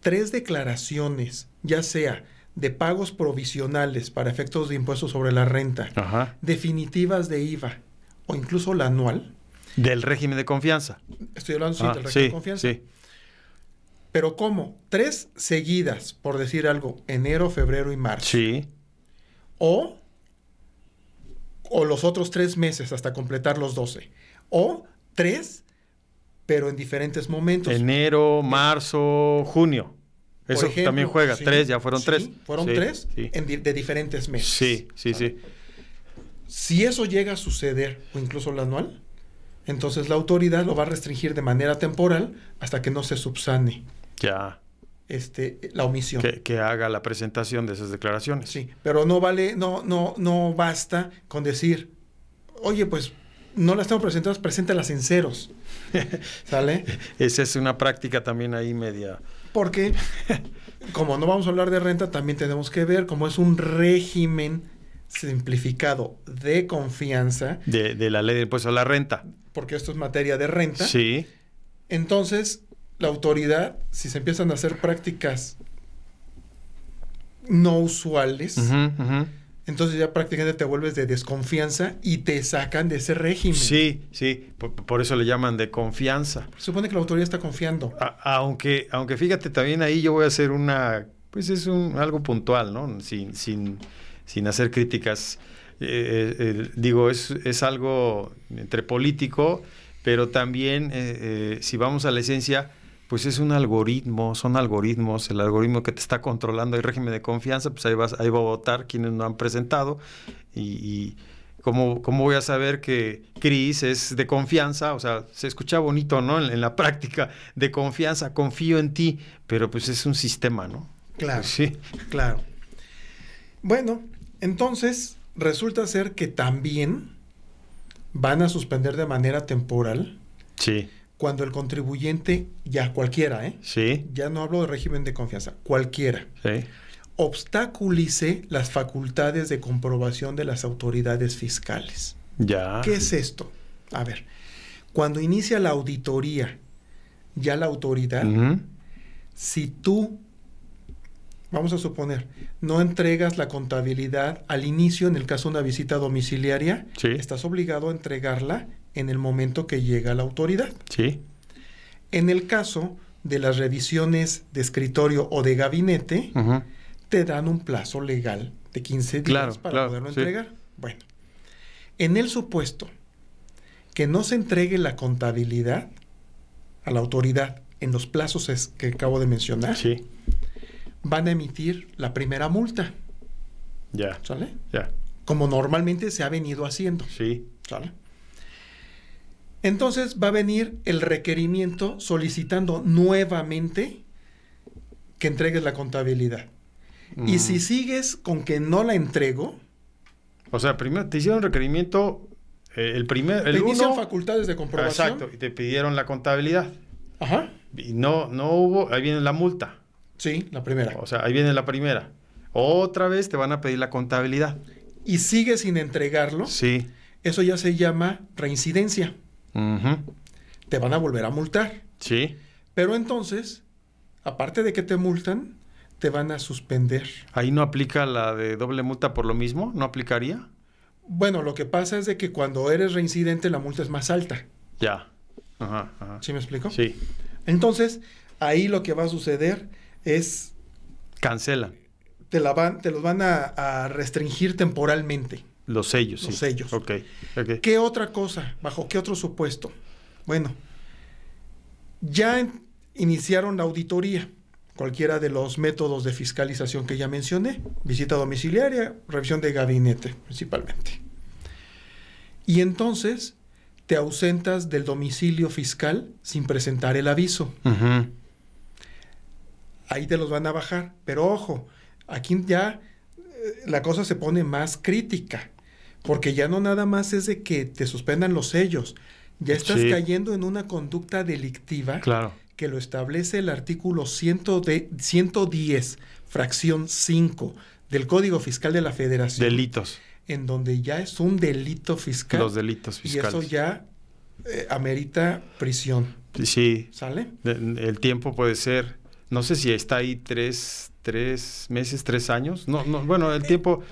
tres declaraciones, ya sea de pagos provisionales para efectos de impuestos sobre la renta, Ajá. definitivas de IVA o incluso la anual, Del régimen de confianza. Estoy hablando sí, Ah, del régimen sí, de confianza. sí. Pero ¿cómo? Tres seguidas, por decir algo, enero, febrero y marzo. Sí, O, o los otros tres meses hasta completar los 12. O tres, pero en diferentes momentos. enero, marzo, junio. Por Eso ejemplo, también juega. sí, tres, ya fueron sí, tres. Fueron Sí, tres Sí, en di- de diferentes meses. sí, sí. sí. Si eso llega a suceder, o incluso el anual, entonces la autoridad lo va a restringir de manera temporal hasta que no se subsane Ya. este, la omisión. Que, que haga la presentación de esas declaraciones. Sí, pero no vale, no, no, no basta con decir, oye, pues no las tengo presentadas, preséntalas en ceros. ¿Sale? Esa es una práctica también ahí media. Porque, como no vamos a hablar de renta, también tenemos que ver cómo es un régimen simplificado de confianza, De, de la ley de impuesto a la renta. porque esto es materia de renta. Sí. Entonces, la autoridad, si se empiezan a hacer prácticas no usuales, entonces ya prácticamente te vuelves de desconfianza y te sacan de ese régimen. Sí, sí. Por, por eso le llaman de confianza. Supone que la autoridad está confiando. A- aunque, aunque fíjate, también ahí yo voy a hacer una, pues es un, algo puntual, ¿no? Sin, sin, sin hacer críticas. Eh, eh, digo, es, es algo entre político, pero también, eh, si vamos a la esencia, pues es un algoritmo, son algoritmos, el algoritmo que te está controlando el régimen de confianza, pues ahí, vas, ahí va a votar quienes no han presentado y... y ¿Cómo, ¿Cómo voy a saber que Cris es de confianza? O sea, se escucha bonito, ¿no? En, en la práctica, de confianza, confío en ti, pero pues es un sistema, ¿no? Claro, Pues sí. claro. Bueno, entonces resulta ser que también van a suspender de manera temporal Sí, cuando el contribuyente, ya cualquiera, ¿eh? sí, Ya no hablo de régimen de confianza, cualquiera, sí. obstaculice las facultades de comprobación de las autoridades fiscales. Ya. ¿Qué es esto? A ver, cuando inicia la auditoría, ya la autoridad, si tú, vamos a suponer, no entregas la contabilidad al inicio, en el caso de una visita domiciliaria, Sí. estás obligado a entregarla en el momento que llega la autoridad. Sí, En el caso de las revisiones de escritorio o de gabinete, te dan un plazo legal de 15 días Claro, para claro, poderlo sí. entregar. Bueno, en el supuesto que no se entregue la contabilidad a la autoridad en los plazos que acabo de mencionar, sí, van a emitir la primera multa, ya, ¿sale? ya, Como normalmente se ha venido haciendo, sí, ¿sale? Entonces va a venir el requerimiento solicitando nuevamente que entregues la contabilidad. Y Mm. si sigues con que no la entrego, O sea, primero te hicieron requerimiento, eh, el primer, el te inician uno... facultades de comprobación. Exacto, y te pidieron la contabilidad. Ajá. Y no, no hubo, ahí viene la multa. Sí, la primera. O sea, ahí viene la primera. Otra vez te van a pedir la contabilidad. Y sigues sin entregarlo, Sí. eso ya se llama reincidencia. Te van a volver a multar. Sí. Pero entonces, aparte de que te multan, te van a suspender. Ahí no aplica la de doble multa por lo mismo, ¿no aplicaría? Bueno, lo que pasa es de que cuando eres reincidente la multa es más alta. Ya. Ajá, ajá. ¿Sí me explico? Sí. Entonces, ahí lo que va a suceder es Cancelan te, la van, te los van a, a restringir temporalmente. Los sellos. Los sí. sellos. Ok. ok. ¿Qué otra cosa? ¿Bajo qué otro supuesto? Bueno, ya iniciaron la auditoría, cualquiera de los métodos de fiscalización que ya mencioné, visita domiciliaria, revisión de gabinete principalmente. Y entonces te ausentas del domicilio fiscal sin presentar el aviso. Ahí te los van a bajar. Pero ojo, aquí ya eh, la cosa se pone más crítica. Porque ya no nada más es de que te suspendan los sellos. Ya estás Sí. cayendo en una conducta delictiva Claro. que lo establece el artículo 100 de- 110, fracción 5 del Código Fiscal de la Federación. Delitos. En donde ya es un delito fiscal. Los delitos y fiscales. eso ya eh, amerita prisión. Sí. ¿Sale? El tiempo puede ser, no sé si está ahí tres, tres meses, tres años. No, no, bueno, el tiempo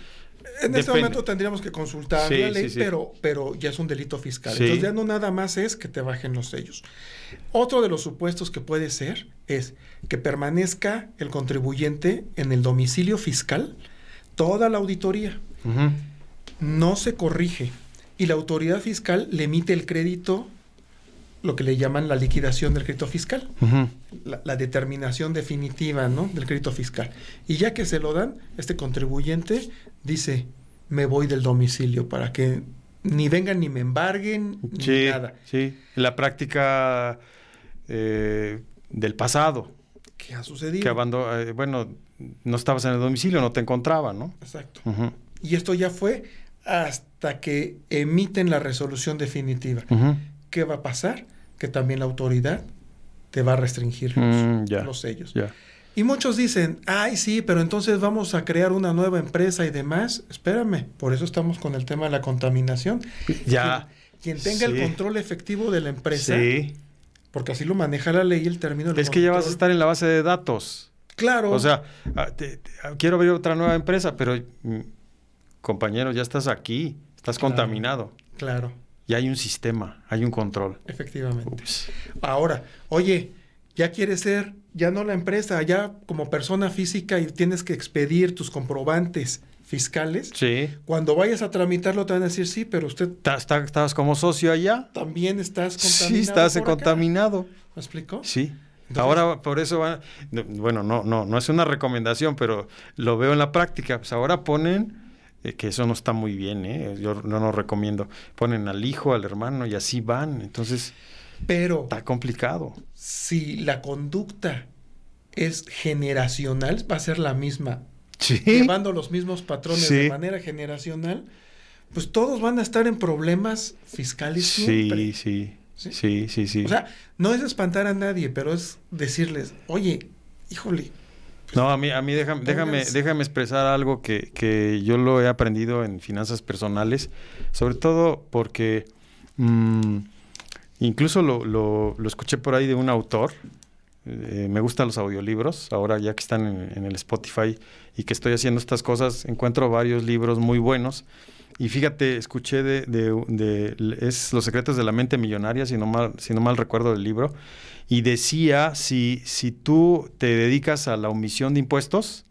En este momento tendríamos que consultar Sí, la ley, sí, sí. Pero, pero ya es un delito fiscal. Entonces ya no nada más es que te bajen los sellos. Otro de los supuestos que puede ser es que permanezca el contribuyente en el domicilio fiscal toda la auditoría. No se corrige y la autoridad fiscal le emite el crédito, lo que le llaman la liquidación del crédito fiscal la, la determinación definitiva ¿no? del crédito fiscal. Y ya que se lo dan, este contribuyente dice, me voy del domicilio para que ni vengan ni me embarguen, ni nada. sí. La práctica eh, del pasado, ¿Qué ha sucedido? que abando- eh, bueno, no estabas en el domicilio, no te encontraba, ¿no? Exacto. Y esto ya fue hasta que emiten la resolución definitiva. ¿Qué va a pasar? Que también la autoridad te va a restringir los, Mm, los sellos. Y muchos dicen, ay, sí, pero entonces vamos a crear una nueva empresa y demás. Espérame, por eso estamos con el tema de la contaminación. Ya. Quien, quien tenga el control efectivo de la empresa, Sí. porque así lo maneja la ley, el término Es que ya vas a estar en la base de datos. Claro. O sea, ah, te- te- quiero abrir otra nueva empresa, pero mm, compañero, ya estás aquí, estás Claro. contaminado. Claro, Ya hay un sistema, hay un control. efectivamente. Ups. Ahora, oye, ya quieres ser, ya no la empresa, ya como persona física y tienes que expedir tus comprobantes fiscales. Sí. Cuando vayas a tramitarlo te van a decir, sí, pero usted Ta- está- ¿Estabas como socio allá? también estás contaminado. Sí, estás por acá. contaminado. ¿Me explico? Sí. Entonces- ahora por eso va, no, bueno, no, no, no es una recomendación, pero lo veo en la práctica. Pues ahora ponen, eh, que eso no está muy bien, ¿eh? yo no lo recomiendo, ponen al hijo, al hermano y así van. Entonces Pero está complicado. si la conducta es generacional, va a ser la misma. Sí. Llevando los mismos patrones Sí. de manera generacional, pues todos van a estar en problemas fiscales siempre. Sí, sí, ¿Sí? sí, sí, sí. O sea, no es espantar a nadie, pero es decirles, oye, híjole, No, a mí, a mí déjame, déjame, Pónganse- déjame expresar algo que, que yo lo he aprendido en finanzas personales, sobre todo porque mm, incluso lo, lo- lo escuché por ahí de un autor. eh, me gustan los audiolibros, ahora ya que están en, en el Spotify y que estoy haciendo estas cosas, encuentro varios libros muy buenos. Y fíjate, escuché de, de- es Los secretos de la mente millonaria, si no mal, si no mal recuerdo el libro, y decía, si, si tú te dedicas a la omisión de impuestos,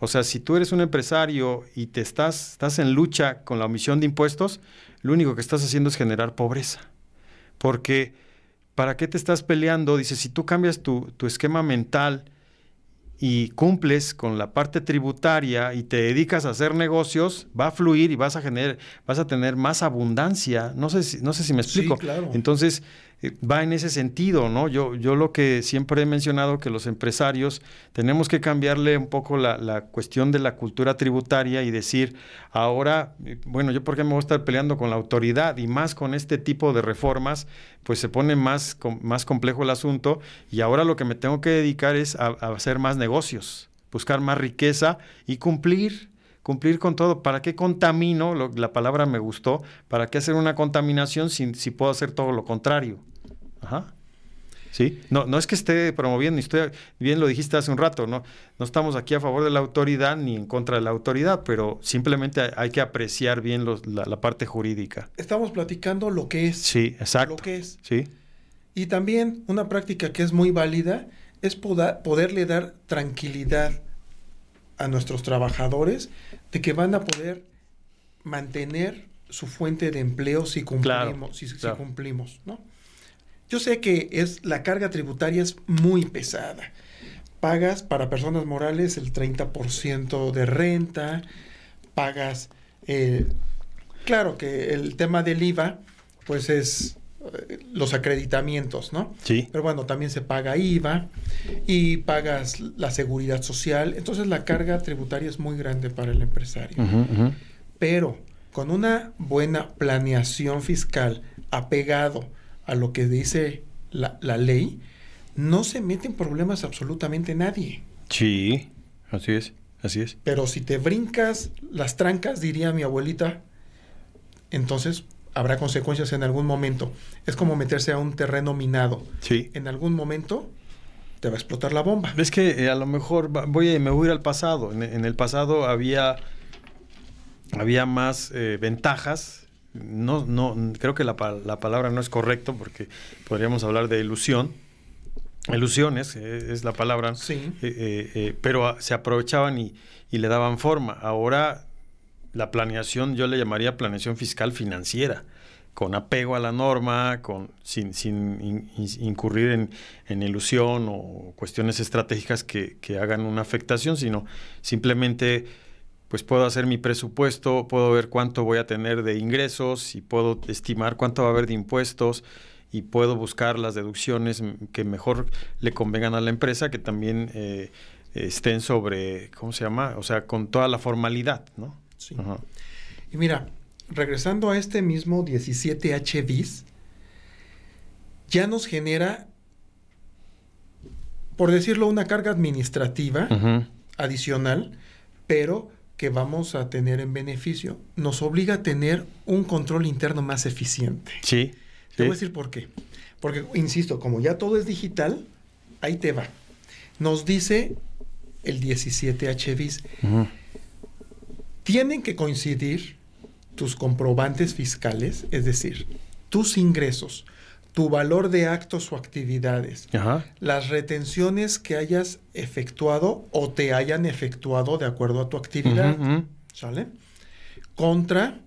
o sea, si tú eres un empresario y te estás, estás en lucha con la omisión de impuestos, lo único que estás haciendo es generar pobreza. Porque, ¿para qué te estás peleando? Dice, si tú cambias tu, tu esquema mental y cumples con la parte tributaria y te dedicas a hacer negocios, va a fluir y vas a generar, vas a tener más abundancia. No sé si, no sé si me Sí, explico. claro. Entonces, va en ese sentido, ¿no? Yo, yo lo que siempre he mencionado que los empresarios tenemos que cambiarle un poco la, la cuestión de la cultura tributaria y decir, ahora, eh, bueno, yo por qué me voy a estar peleando con la autoridad y más con este tipo de reformas, pues se pone más, com- más complejo el asunto y ahora lo que me tengo que dedicar es a, a hacer más negocios, buscar más riqueza y cumplir cumplir con todo. ¿Para qué contamino? Lo- la palabra me gustó. ¿Para qué hacer una contaminación si, si puedo hacer todo lo contrario? Ajá. Sí, no, no es que esté promoviendo, ni estoy, bien lo dijiste hace un rato, ¿no? No estamos aquí a favor de la autoridad ni en contra de la autoridad, pero simplemente hay, hay que apreciar bien los- la, la parte jurídica. estamos platicando lo que es. Sí, exacto. Lo que es. Sí, Y también una práctica que es muy válida es poda- poderle dar tranquilidad a nuestros trabajadores de que van a poder mantener su fuente de empleo si cumplimos, Claro, si, si cumplimos, ¿no? Yo sé que es la carga tributaria es muy pesada. Pagas para personas morales el 30% de renta, pagas eh, claro que el tema del IVA pues es eh, los acreditamientos, ¿no? sí. Pero bueno, también se paga IVA y pagas la seguridad social. Entonces la carga tributaria es muy grande para el empresario. Pero con una buena planeación fiscal apegado a lo que dice la, la ley, no se mete en problemas absolutamente nadie. Sí, así es, así es. Pero si te brincas las trancas, diría mi abuelita, entonces habrá consecuencias en algún momento. Es como meterse a un terreno minado. Sí. En algún momento te va a explotar la bomba. Es que eh, a lo mejor va- voy a, me voy a ir al pasado. En, en el pasado había había más eh, ventajas. No, no, creo que la, la, palabra no es correcto porque podríamos hablar de ilusión. Ilusiones eh, es la palabra. Sí. Eh, pero se aprovechaban y, y le daban forma. Ahora la planeación, yo le llamaría planeación fiscal financiera con apego a la norma, con, sin, sin incurrir en, ilusión o cuestiones estratégicas que, hagan una afectación, sino simplemente pues puedo hacer mi presupuesto, puedo ver cuánto voy a tener de ingresos y puedo estimar cuánto va a haber de impuestos y puedo buscar las deducciones que mejor le convengan a la empresa, que también eh, estén sobre, ¿cómo se llama? O sea, con toda la formalidad, ¿no? Sí. Y mira, regresando a este mismo 17H bis, ya nos genera, por decirlo, una carga administrativa adicional, pero que vamos a tener en beneficio. Nos obliga a tener un control interno más eficiente. Sí. Te voy a decir por qué. Porque, insisto, como ya todo es digital, ahí te va. Nos dice el 17H bis. Tienen que coincidir tus comprobantes fiscales, es decir, tus ingresos, tu valor de actos o actividades, las retenciones que hayas efectuado o te hayan efectuado de acuerdo a tu actividad, ¿sale? Contra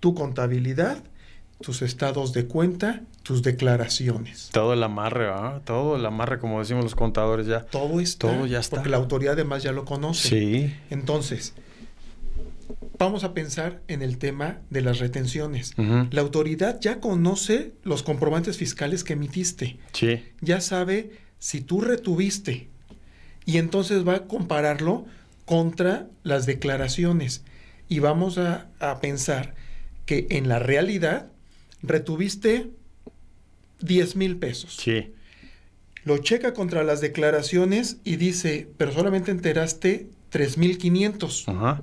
tu contabilidad, tus estados de cuenta, tus declaraciones. Todo el amarre, ¿ah? Todo el amarre, como decimos los contadores ya. Todo está. Todo ya está. Porque la autoridad además ya lo conoce. Sí. Entonces, vamos a pensar en el tema de las retenciones. La autoridad ya conoce los comprobantes fiscales que emitiste. Sí. Ya sabe si tú retuviste y entonces va a compararlo contra las declaraciones. Y vamos a, a pensar que en la realidad retuviste 10 mil pesos. Sí. Lo checa contra las declaraciones y dice, pero solamente enteraste 3.500. Ajá.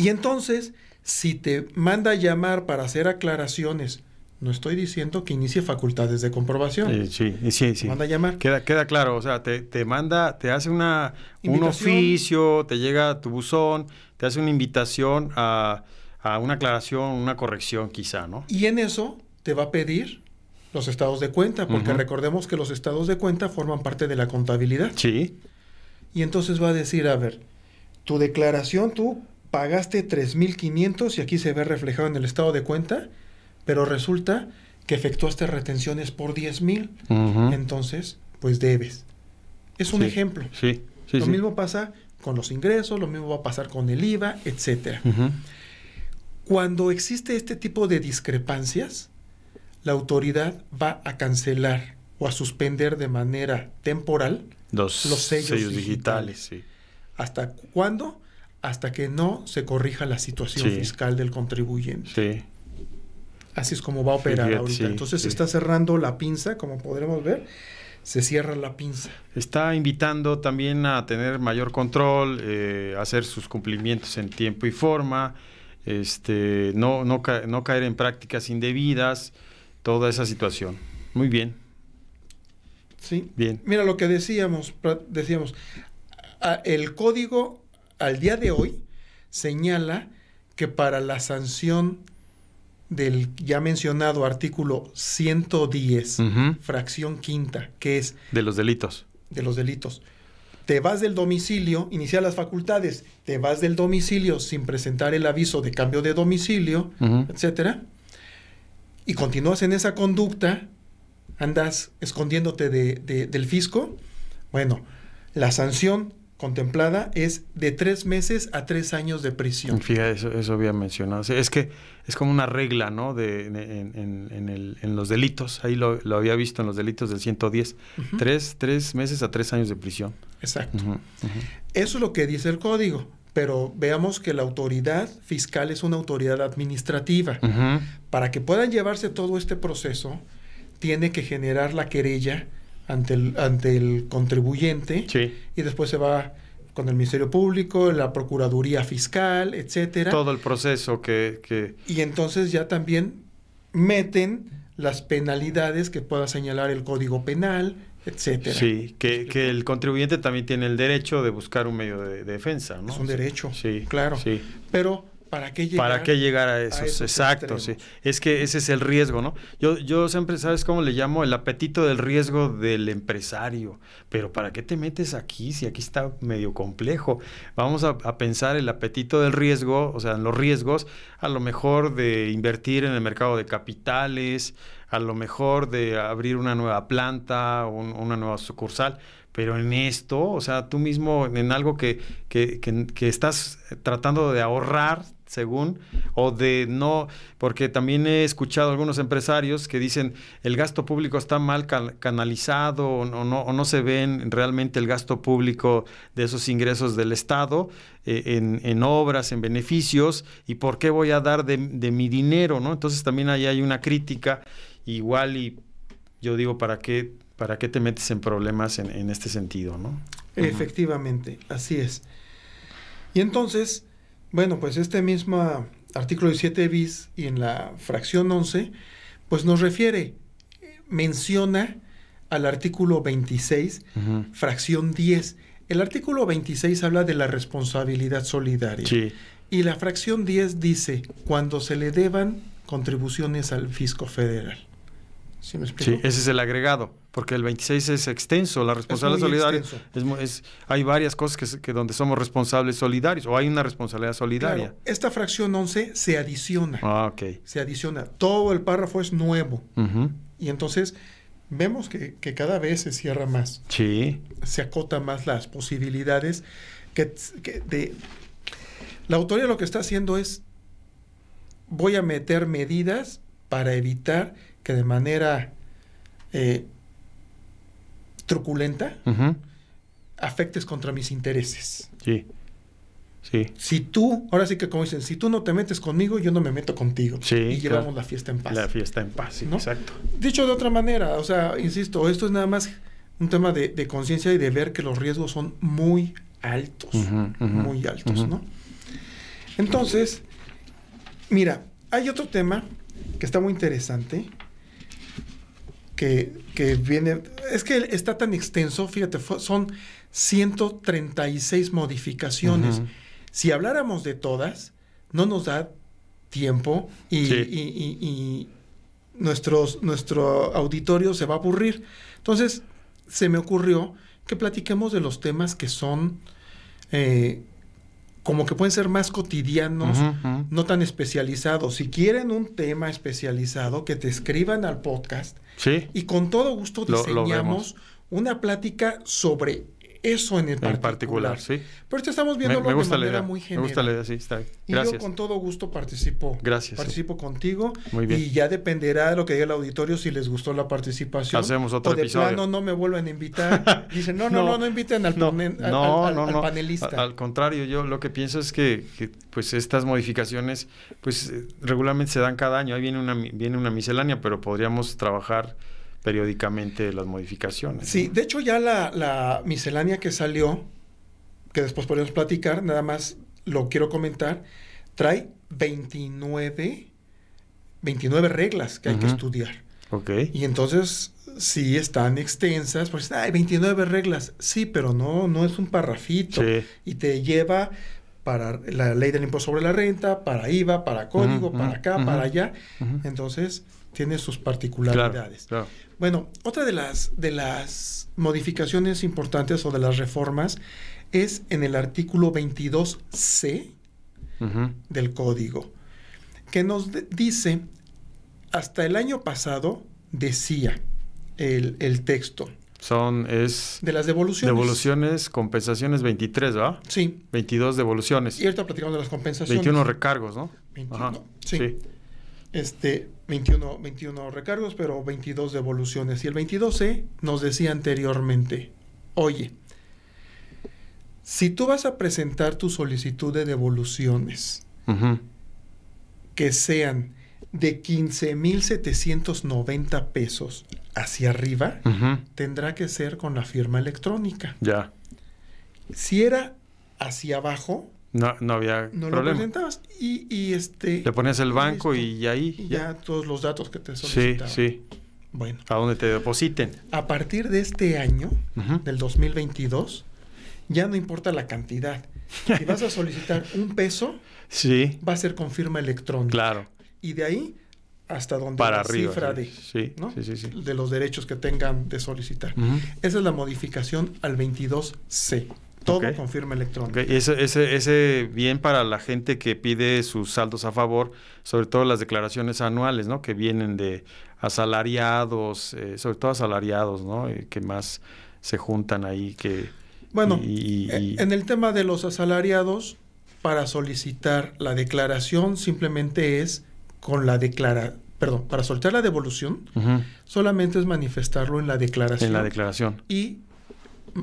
Y entonces, si te manda a llamar para hacer aclaraciones, no estoy diciendo que inicie facultades de comprobación. Sí, sí, sí. Te manda a llamar. Queda, queda claro, o sea, te, te manda, te hace una, un oficio, te llega a tu buzón, te hace una invitación a, a una aclaración, una corrección quizá, ¿no? Y en eso te va a pedir los estados de cuenta, porque recordemos que los estados de cuenta forman parte de la contabilidad. Sí. Y entonces va a decir, a ver, tu declaración tú pagaste 3.500 y aquí se ve reflejado en el estado de cuenta, pero resulta que efectuaste retenciones por 10.000. Entonces, pues debes. Es un ejemplo. Sí, lo mismo pasa con los ingresos, lo mismo va a pasar con el IVA, etc. Cuando existe este tipo de discrepancias, la autoridad va a cancelar o a suspender de manera temporal los, sellos, digitales. ¿Hasta cuándo? Hasta que no se corrija la situación fiscal del contribuyente. Sí. Así es como va a operar ahorita. Entonces se está cerrando la pinza, como podremos ver, se cierra la pinza. Está invitando también a tener mayor control, eh, hacer sus cumplimientos en tiempo y forma, este, no, no, no caer en prácticas indebidas, toda esa situación. Muy bien. Sí. Bien. Mira lo que decíamos, decíamos, el código al día de hoy señala que para la sanción del ya mencionado artículo 110, fracción quinta, que es... De los delitos. De los delitos. Te vas del domicilio, iniciar las facultades, te vas del domicilio sin presentar el aviso de cambio de domicilio, etcétera, y continúas en esa conducta, andas escondiéndote del fisco, bueno, la sanción contemplada es de tres meses a tres años de prisión. Fíjate, eso, eso había mencionado. es que es como una regla, ¿no? De, en, los delitos. Ahí lo, había visto en los delitos del 110. tres, tres, meses a tres años de prisión. Exacto. Eso es lo que dice el código. Pero veamos que la autoridad fiscal es una autoridad administrativa. Para que puedan llevarse todo este proceso, tiene que generar la querella ante el, ante el contribuyente y después se va con el Ministerio Público, la Procuraduría Fiscal, etcétera. Todo el proceso que, que... Y entonces ya también meten las penalidades que pueda señalar el Código Penal, etcétera. Sí, que, que, el contribuyente también tiene el derecho de buscar un medio de, defensa, ¿no? Es un derecho, sí, claro. Sí. Pero ¿para qué llegar, ¿Para qué llegar a esos? Exacto, sí. Es que ese es el riesgo, ¿no? Yo, yo siempre, ¿sabes cómo le llamo? El apetito del riesgo del empresario. Pero ¿para qué te metes aquí si aquí está medio complejo? Vamos a, a pensar el apetito del riesgo, o sea, en los riesgos, a lo mejor de invertir en el mercado de capitales, a lo mejor de abrir una nueva planta, una nueva sucursal, pero en esto, o sea, tú mismo en algo que, que, que, estás tratando de ahorrar, según, o de no, porque también he escuchado algunos empresarios que dicen el gasto público está mal canalizado o no, o no se ven realmente el gasto público de esos ingresos del Estado eh, en, en, obras, en beneficios, y por qué voy a dar de, de mi dinero, ¿no? Entonces también ahí hay una crítica igual y yo digo, ¿para qué, para qué te metes en problemas en, este sentido, no? Efectivamente, así es. Y entonces, bueno, pues este mismo artículo 17 bis y en la fracción 11, pues nos refiere, menciona al artículo 26, fracción 10. El artículo 26 habla de la responsabilidad solidaria. Sí. Y la fracción 10 dice, cuando se le deban contribuciones al fisco federal. ¿Sí, ese es el agregado, porque el 26 es extenso, la responsabilidad solidaria. Es, hay varias cosas que, donde somos responsables solidarios, o hay una responsabilidad solidaria. esta fracción 11 se adiciona. Ah, ok. Se adiciona. Todo el párrafo es nuevo. Y entonces vemos que, cada vez se cierra más. Sí. Se acota más las posibilidades que, de... La autoría lo que está haciendo es, voy a meter medidas para evitar que de manera eh, truculenta afectes contra mis intereses. Sí. Sí. Si tú, ahora sí que como dicen, si tú no te metes conmigo, yo no me meto contigo. Sí, y llevamos la fiesta en paz. La fiesta en paz, sí, exacto. Dicho de otra manera, o sea, insisto, esto es nada más un tema de, conciencia y de ver que los riesgos son muy altos, muy altos, ¿no? Entonces, mira, hay otro tema que está muy interesante, que, viene, es que está tan extenso, fíjate, son 136 modificaciones. Si habláramos de todas, no nos da tiempo y, nuestros, nuestro auditorio se va a aburrir. Entonces, se me ocurrió que platiquemos de los temas que son eh, como que pueden ser más cotidianos, no tan especializados. Si quieren un tema especializado, que te escriban al podcast y con todo gusto diseñamos una plática sobre eso en, el particular. particular. sí. Pero esto estamos viendo de manera muy general. Me gusta la idea, sí, está Y yo con todo gusto participo. Gracias. Participo contigo. Muy bien. Y ya dependerá de lo que diga el auditorio si les gustó la participación. Hacemos otro o de plano no me vuelvan a invitar. Dicen, no, no, no, no, inviten al, panelista. Al, contrario, yo lo que pienso es que, pues estas modificaciones pues eh, regularmente se dan cada año. Ahí viene una, viene una miscelánea, pero podríamos trabajar periódicamente las modificaciones. Sí, de hecho ya la, miscelánea que salió, que después podemos platicar, nada más lo quiero comentar, trae 29, 29 reglas que hay que estudiar. Ok. Y entonces, sí están extensas, pues hay 29 reglas, sí, pero no, no es un parrafito. Y te lleva para la ley del impuesto sobre la renta, para IVA, para código, para acá, para allá. Entonces, tiene sus particularidades. Bueno, otra de las, de las modificaciones importantes o de las reformas es en el artículo 22C del código, que nos dice, hasta el año pasado decía el, texto. Son, es... De las devoluciones. Devoluciones, compensaciones 23, ¿va? Sí. 22 devoluciones. Y ahorita platicamos de las compensaciones. 21 recargos, ¿no? 21, sí. Este, 21, 21 recargos, pero 22 devoluciones. Y el 22C nos decía anteriormente, oye, si tú vas a presentar tu solicitud de devoluciones que sean de 15.790 pesos hacia arriba, tendrá que ser con la firma electrónica. Ya. Si era hacia abajo, no, no había no lo presentabas y, y, este... Le ponías el banco y, ahí... Y ya. todos los datos que te solicitaban. Sí, sí. Bueno. A donde te depositen. A partir de este año, del 2022, ya no importa la cantidad. Si vas a solicitar un peso, Sí. va a ser con firma electrónica. Claro. Y de ahí hasta donde Para la arriba. cifra sí. de, Sí, ¿no? sí, sí, sí. de los derechos que tengan de solicitar. Esa es la modificación al 22C. Todo Ok. con firma electrónica. Ese, ese, ese bien para la gente que pide sus saldos a favor, sobre todo las declaraciones anuales, ¿no? Que vienen de asalariados, eh, sobre todo asalariados, ¿no? Eh, que más se juntan ahí, que... Bueno, y- y- y- en el tema de los asalariados, para solicitar la declaración simplemente es con la declara, perdón, para solicitar la devolución solamente es manifestarlo en la declaración en la declaración, y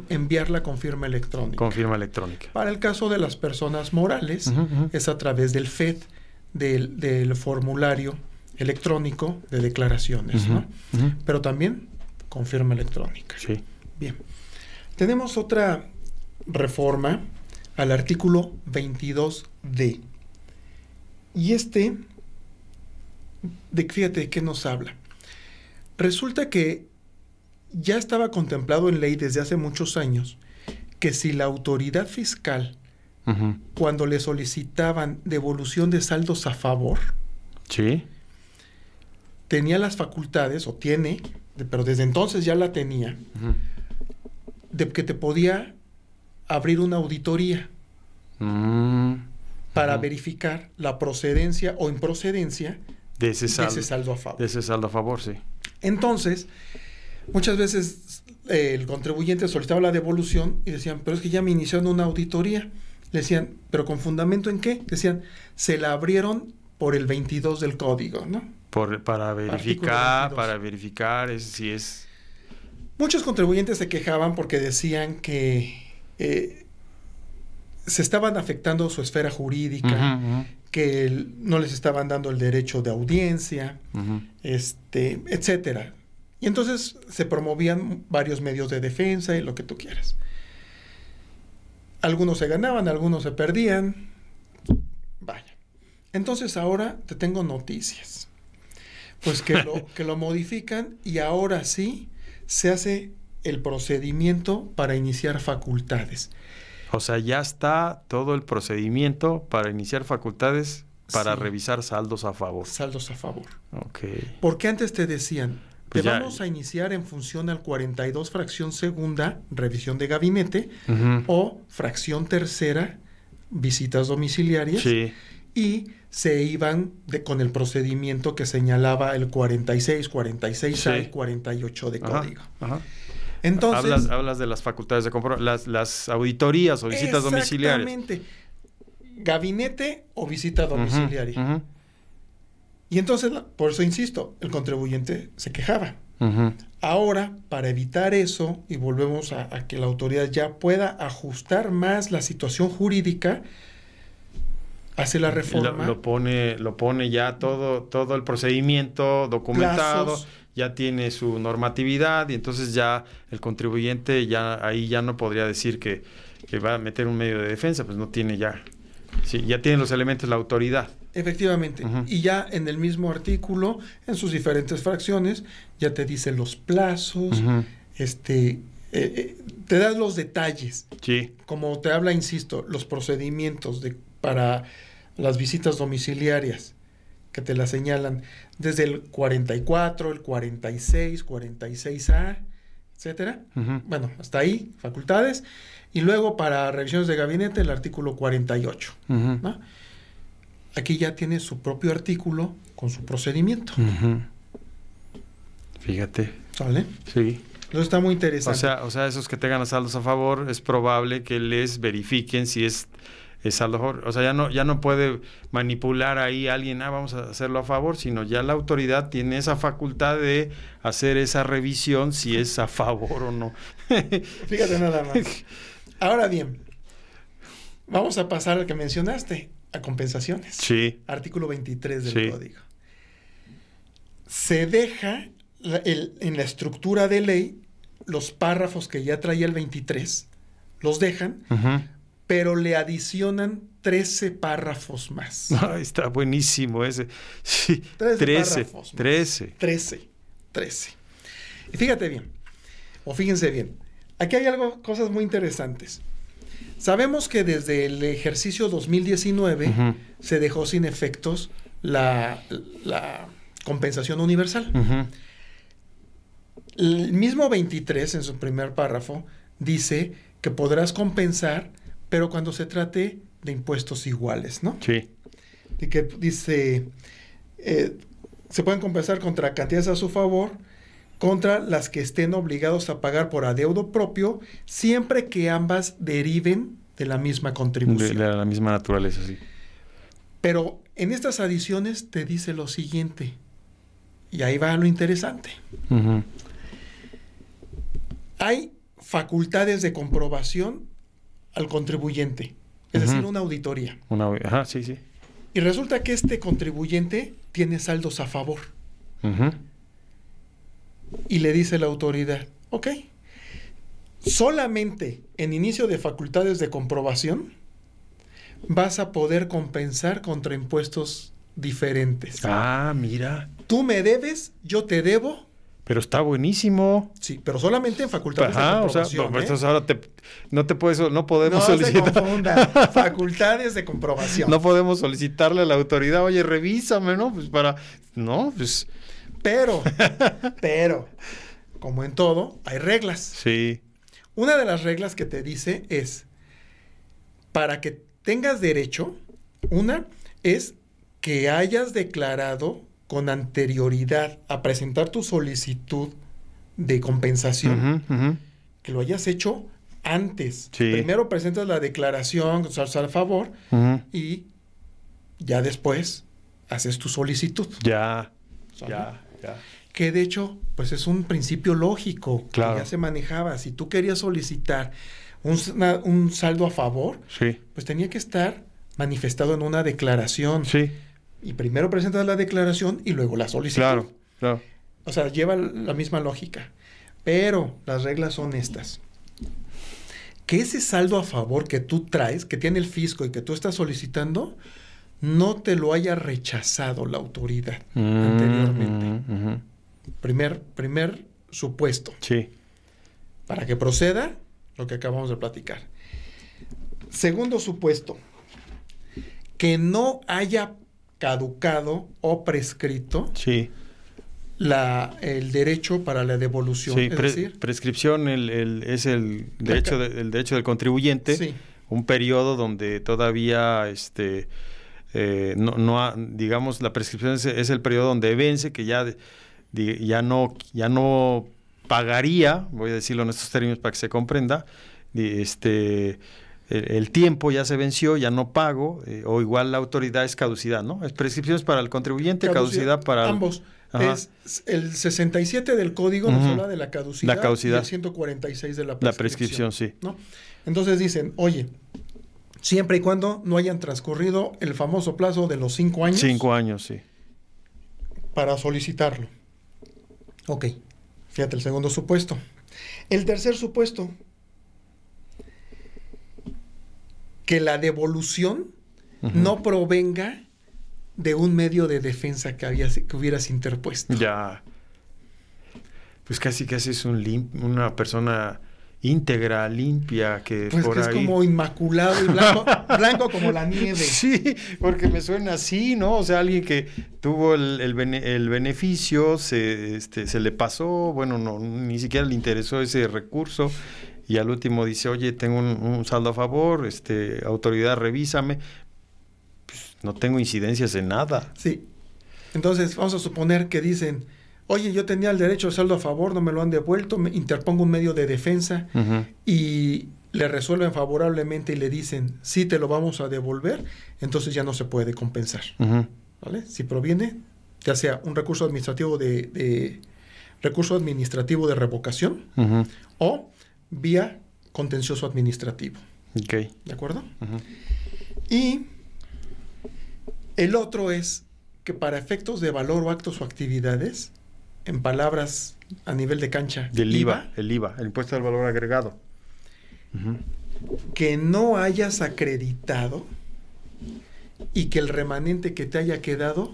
enviarla con firma electrónica. con firma electrónica. Para el caso de las personas morales es a través del FED, del, del formulario electrónico de declaraciones, ¿no? Pero también con firma electrónica. Sí. Bien. Tenemos otra reforma al artículo 22D. Y este, de, fíjate de qué nos habla. Resulta que ya estaba contemplado en ley desde hace muchos años que si la autoridad fiscal, cuando le solicitaban devolución de saldos a favor, Sí. tenía las facultades, o tiene, de- pero desde entonces ya la tenía, de que te podía abrir una auditoría Mm, para verificar la procedencia o improcedencia De ese de saldo. ese saldo a favor. De ese saldo a favor, sí. Entonces, muchas veces eh, el contribuyente solicitaba la devolución y decían, pero es que ya me iniciaron una auditoría. Le decían, ¿pero con fundamento en qué? Decían, se la abrieron por el 22 del código, ¿no? Por, para verificar, 22. para verificar es- si es... Muchos contribuyentes se quejaban porque decían que eh, se estaban afectando su esfera jurídica, que el- no les estaban dando el derecho de audiencia, este, etcétera. Y entonces se promovían varios medios de defensa y lo que tú quieras. Algunos se ganaban, algunos se perdían. Vaya. Entonces ahora te tengo noticias. Pues que lo, que lo modifican y ahora sí se hace el procedimiento para iniciar facultades. O sea, ya está todo el procedimiento para iniciar facultades para Sí. revisar saldos a favor. Saldos a favor. Ok. Porque antes te decían, Pues te ya- vamos a iniciar en función al 42 fracción segunda, revisión de gabinete, o fracción tercera, visitas domiciliarias, Sí. y se iban de- con el procedimiento que señalaba el 46, 46A Sí. y 48 de código. ajá. Entonces, hablas, hablas de las facultades de compro, las, las auditorías o visitas domiciliarias. Exactamente. Gabinete o visita domiciliaria. ujú, Y entonces, la- por eso insisto, el contribuyente se quejaba. Ahora, para evitar eso, y volvemos a, a que la autoridad ya pueda ajustar más la situación jurídica, hace la Lo, reforma. lo pone, lo pone ya todo, todo el procedimiento documentado, Plazos. ya tiene su normatividad y entonces ya el contribuyente ya ahí ya no podría decir que, que va a meter un medio de defensa, pues no tiene ya. Sí, ya tiene los elementos la autoridad. Efectivamente. Y ya en el mismo artículo, en sus diferentes fracciones, ya te dice los plazos, este, eh, eh, te das los detalles. Sí. Como te habla, insisto, los procedimientos de, para las visitas domiciliarias que te las señalan desde el 44, el 46, 46A, etcétera. Bueno, hasta ahí, facultades. Y luego para revisiones de gabinete, el artículo 48. Ujú. ¿no? Aquí ya tiene su propio artículo con su procedimiento. Fíjate, ¿Sale? sí. Entonces está muy O interesante. sea, o sea, esos que tengan saldos a favor, es probable que les verifiquen si es, es a favor. O sea, ya no, ya no puede manipular ahí a alguien, ah, vamos a hacerlo a favor, sino ya la autoridad tiene esa facultad de hacer esa revisión si es a favor o no. Fíjate nada más. Ahora bien, vamos a pasar al que mencionaste, a compensaciones. Sí. Artículo 23 del Sí. código. Se deja la- el- en la estructura de ley los párrafos que ya traía el 23, los dejan, Ujú. Pero le adicionan 13 párrafos más. Ay, está buenísimo ese. Sí. Trece 13. párrafos más. 13. 13. 13. Y fíjate bien, o fíjense bien, aquí hay algo, cosas muy interesantes. Sabemos que desde el ejercicio 2019 Ujú. se dejó sin efectos la, la compensación universal. Ujú. El mismo 23, en su primer párrafo, dice que podrás compensar, pero cuando se trate de impuestos iguales, ¿no? Sí. Y que dice, eh, se pueden compensar contra cantidades a su favor, contra las que estén obligados a pagar por adeudo propio, siempre que ambas deriven de la misma contribución. de la misma naturaleza, sí. Pero en estas adiciones te dice lo siguiente, y ahí va lo interesante. Hay facultades de comprobación al contribuyente, es decir, una auditoría. Una, ajá, sí, sí. Y resulta que este contribuyente tiene saldos a favor. Y le dice la autoridad, ok, solamente en inicio de facultades de comprobación vas a poder compensar contra impuestos diferentes. Ah, mira. Tú me debes, yo te debo. Pero está buenísimo. Sí, pero solamente en facultades de Ajá, o sea, comprobación. no, ¿eh? entonces ahora te, no te puedes, no no podemos se solicitar. confunda. facultades de comprobación. No podemos solicitarle a la autoridad, oye, revísame, ¿no? Pues para. No, pues. Pero, pero, como en todo, hay reglas. Sí. Una de las reglas que te dice es, para que tengas derecho, una es que hayas declarado con anterioridad a presentar tu solicitud de compensación, que lo hayas hecho antes. Sí. Primero presentas la declaración, o sea, al favor, y ya después haces tu solicitud. Ya. ¿Sale? Ya, ya. Que de hecho, pues es un principio lógico Claro. que ya se manejaba. Si tú querías solicitar un, una- un saldo a favor, Sí. pues tenía que estar manifestado en una declaración. Sí. Y primero presentas la declaración y luego la solicitud. Claro, claro. O sea, lleva la misma lógica. Pero las reglas son estas. Que ese saldo a favor que tú traes, que tiene el fisco y que tú estás solicitando, no te lo haya rechazado la autoridad anteriormente. Mm, ujú. Primer, primer supuesto. Sí. Para que proceda lo que acabamos de platicar. Segundo supuesto. Que no haya caducado o prescrito Sí. la, el derecho para la devolución. Sí, es pre- decir, prescripción el, el- es el derecho, de- el derecho del contribuyente, sí, un periodo donde todavía, este, eh, no, no ha- digamos, la prescripción es, es el periodo donde vence, que ya, ya, no, ya no pagaría, voy a decirlo en estos términos para que se comprenda, este, el, el tiempo ya se venció, ya no pago, eh, o igual la autoridad es caducidad, ¿no? Es prescripción es para el contribuyente, caducidad, para... ambos. Ajá. Es el 67 del código nos habla de la caducidad, La caducidad. y el 146 de la La prescripción. prescripción, sí. ¿no? Entonces dicen, oye, siempre y cuando no hayan transcurrido el famoso plazo de los cinco años Cinco años, sí. para solicitarlo. Ok, fíjate el segundo supuesto. El tercer supuesto, que la devolución no provenga de un medio de defensa que, habías, que hubieras interpuesto. Ya. Pues casi casi es un lim- una persona íntegra, limpia, que Pues por que es ahí. como inmaculado y blanco, blanco como la nieve. Sí, porque me suena así, ¿no? O sea, alguien que tuvo el, el bene- el beneficio, se, este, se le pasó, bueno, no, ni siquiera le interesó ese recurso, y al último dice, oye, tengo un, un saldo a favor, este, autoridad, revísame. Pues, no tengo incidencias en nada. Sí. Entonces, vamos a suponer que dicen, oye, yo tenía el derecho de saldo a favor, no me lo han devuelto, me interpongo un medio de defensa y le resuelven favorablemente y le dicen, sí te lo vamos a devolver, entonces ya no se puede compensar. Si proviene, ya sea un recurso administrativo de, de- recurso administrativo de revocación o vía contencioso administrativo. Ok. ¿De acuerdo? Y el otro es que para efectos de valor o actos o actividades, en palabras a nivel de cancha, Del IVA, el IVA, el impuesto al valor agregado. Que no hayas acreditado y que el remanente que te haya quedado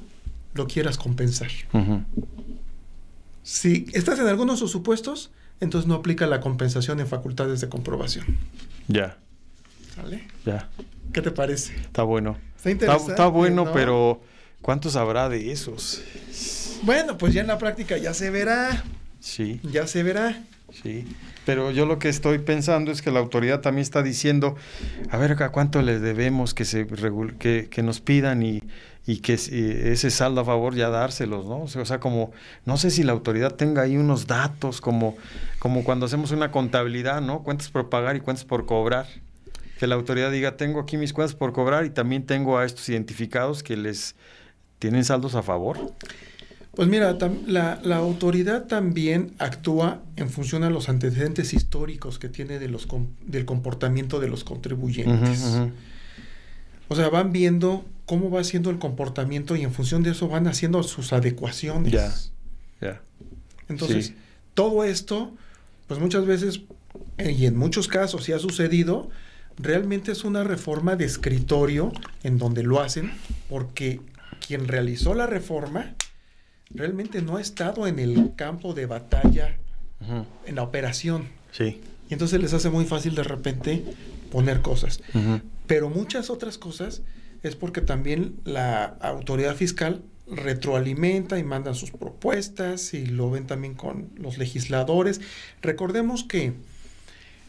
lo quieras compensar. Si estás en algunos de sus supuestos, entonces no aplica la compensación en facultades de comprobación. Ya. ¿Sale? Ya. ¿Qué te parece? Está bueno. Está interesante. Está, bueno, ¿no? pero ¿cuántos habrá de esos? Bueno, pues ya en la práctica ya se verá. Sí, Ya se verá. Sí. Pero yo lo que estoy pensando es que la autoridad también está diciendo, a ver, ¿a cuánto les debemos que, se que, que nos pidan y, y que ese saldo a favor ya dárselos, ¿no? O sea, o sea, como, no sé si la autoridad tenga ahí unos datos, como, como cuando hacemos una contabilidad, ¿no? Cuentas por pagar y cuentas por cobrar. Que la autoridad diga, tengo aquí mis cuentas por cobrar y también tengo a estos identificados que les tienen saldos a favor. Pues mira, la, la autoridad también actúa en función a los antecedentes históricos que tiene de los com- del comportamiento de los contribuyentes. O sea, van viendo cómo va siendo el comportamiento y en función de eso van haciendo sus adecuaciones. Ya. Ya. Entonces, Sí. todo esto, pues muchas veces, eh, y en muchos casos sí ha sucedido, realmente es una reforma de escritorio en donde lo hacen, porque quien realizó la reforma realmente no ha estado en el campo de batalla, en la operación. Sí. Y entonces les hace muy fácil de repente poner cosas. Pero muchas otras cosas es porque también la autoridad fiscal retroalimenta y mandan sus propuestas y lo ven también con los legisladores. Recordemos que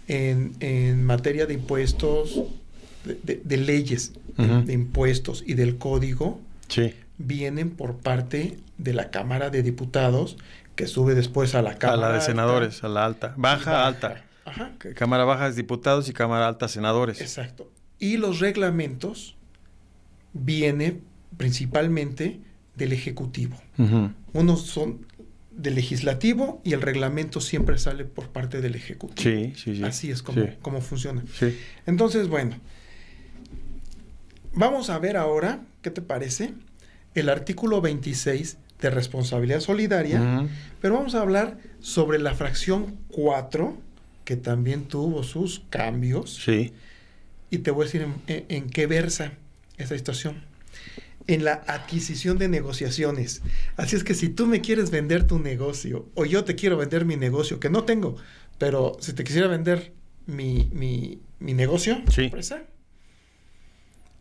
en, en materia de impuestos, de, de- de leyes, de impuestos y del código, Sí. Vienen por parte de la Cámara de Diputados, que sube después a la A Cámara la de Alta. senadores, a la alta. Baja, Baja. alta. Ajá, Cámara baja es diputados y Cámara alta senadores. exacto. Y los reglamentos viene principalmente del Ejecutivo. Unos son del Legislativo y el reglamento siempre sale por parte del Ejecutivo. Sí, sí, sí. Así es como, Sí. como funciona. Sí. Entonces, bueno, vamos a ver ahora, ¿qué te parece? El artículo 26 de responsabilidad solidaria, pero vamos a hablar sobre la fracción 4, que también tuvo sus cambios, Sí. y te voy a decir en, en- en qué versa esa situación. En la adquisición de negociaciones. Así es que si tú me quieres vender tu negocio, o yo te quiero vender mi negocio, que no tengo, pero si te quisiera vender mi, mi, mi negocio, Sí. empresa,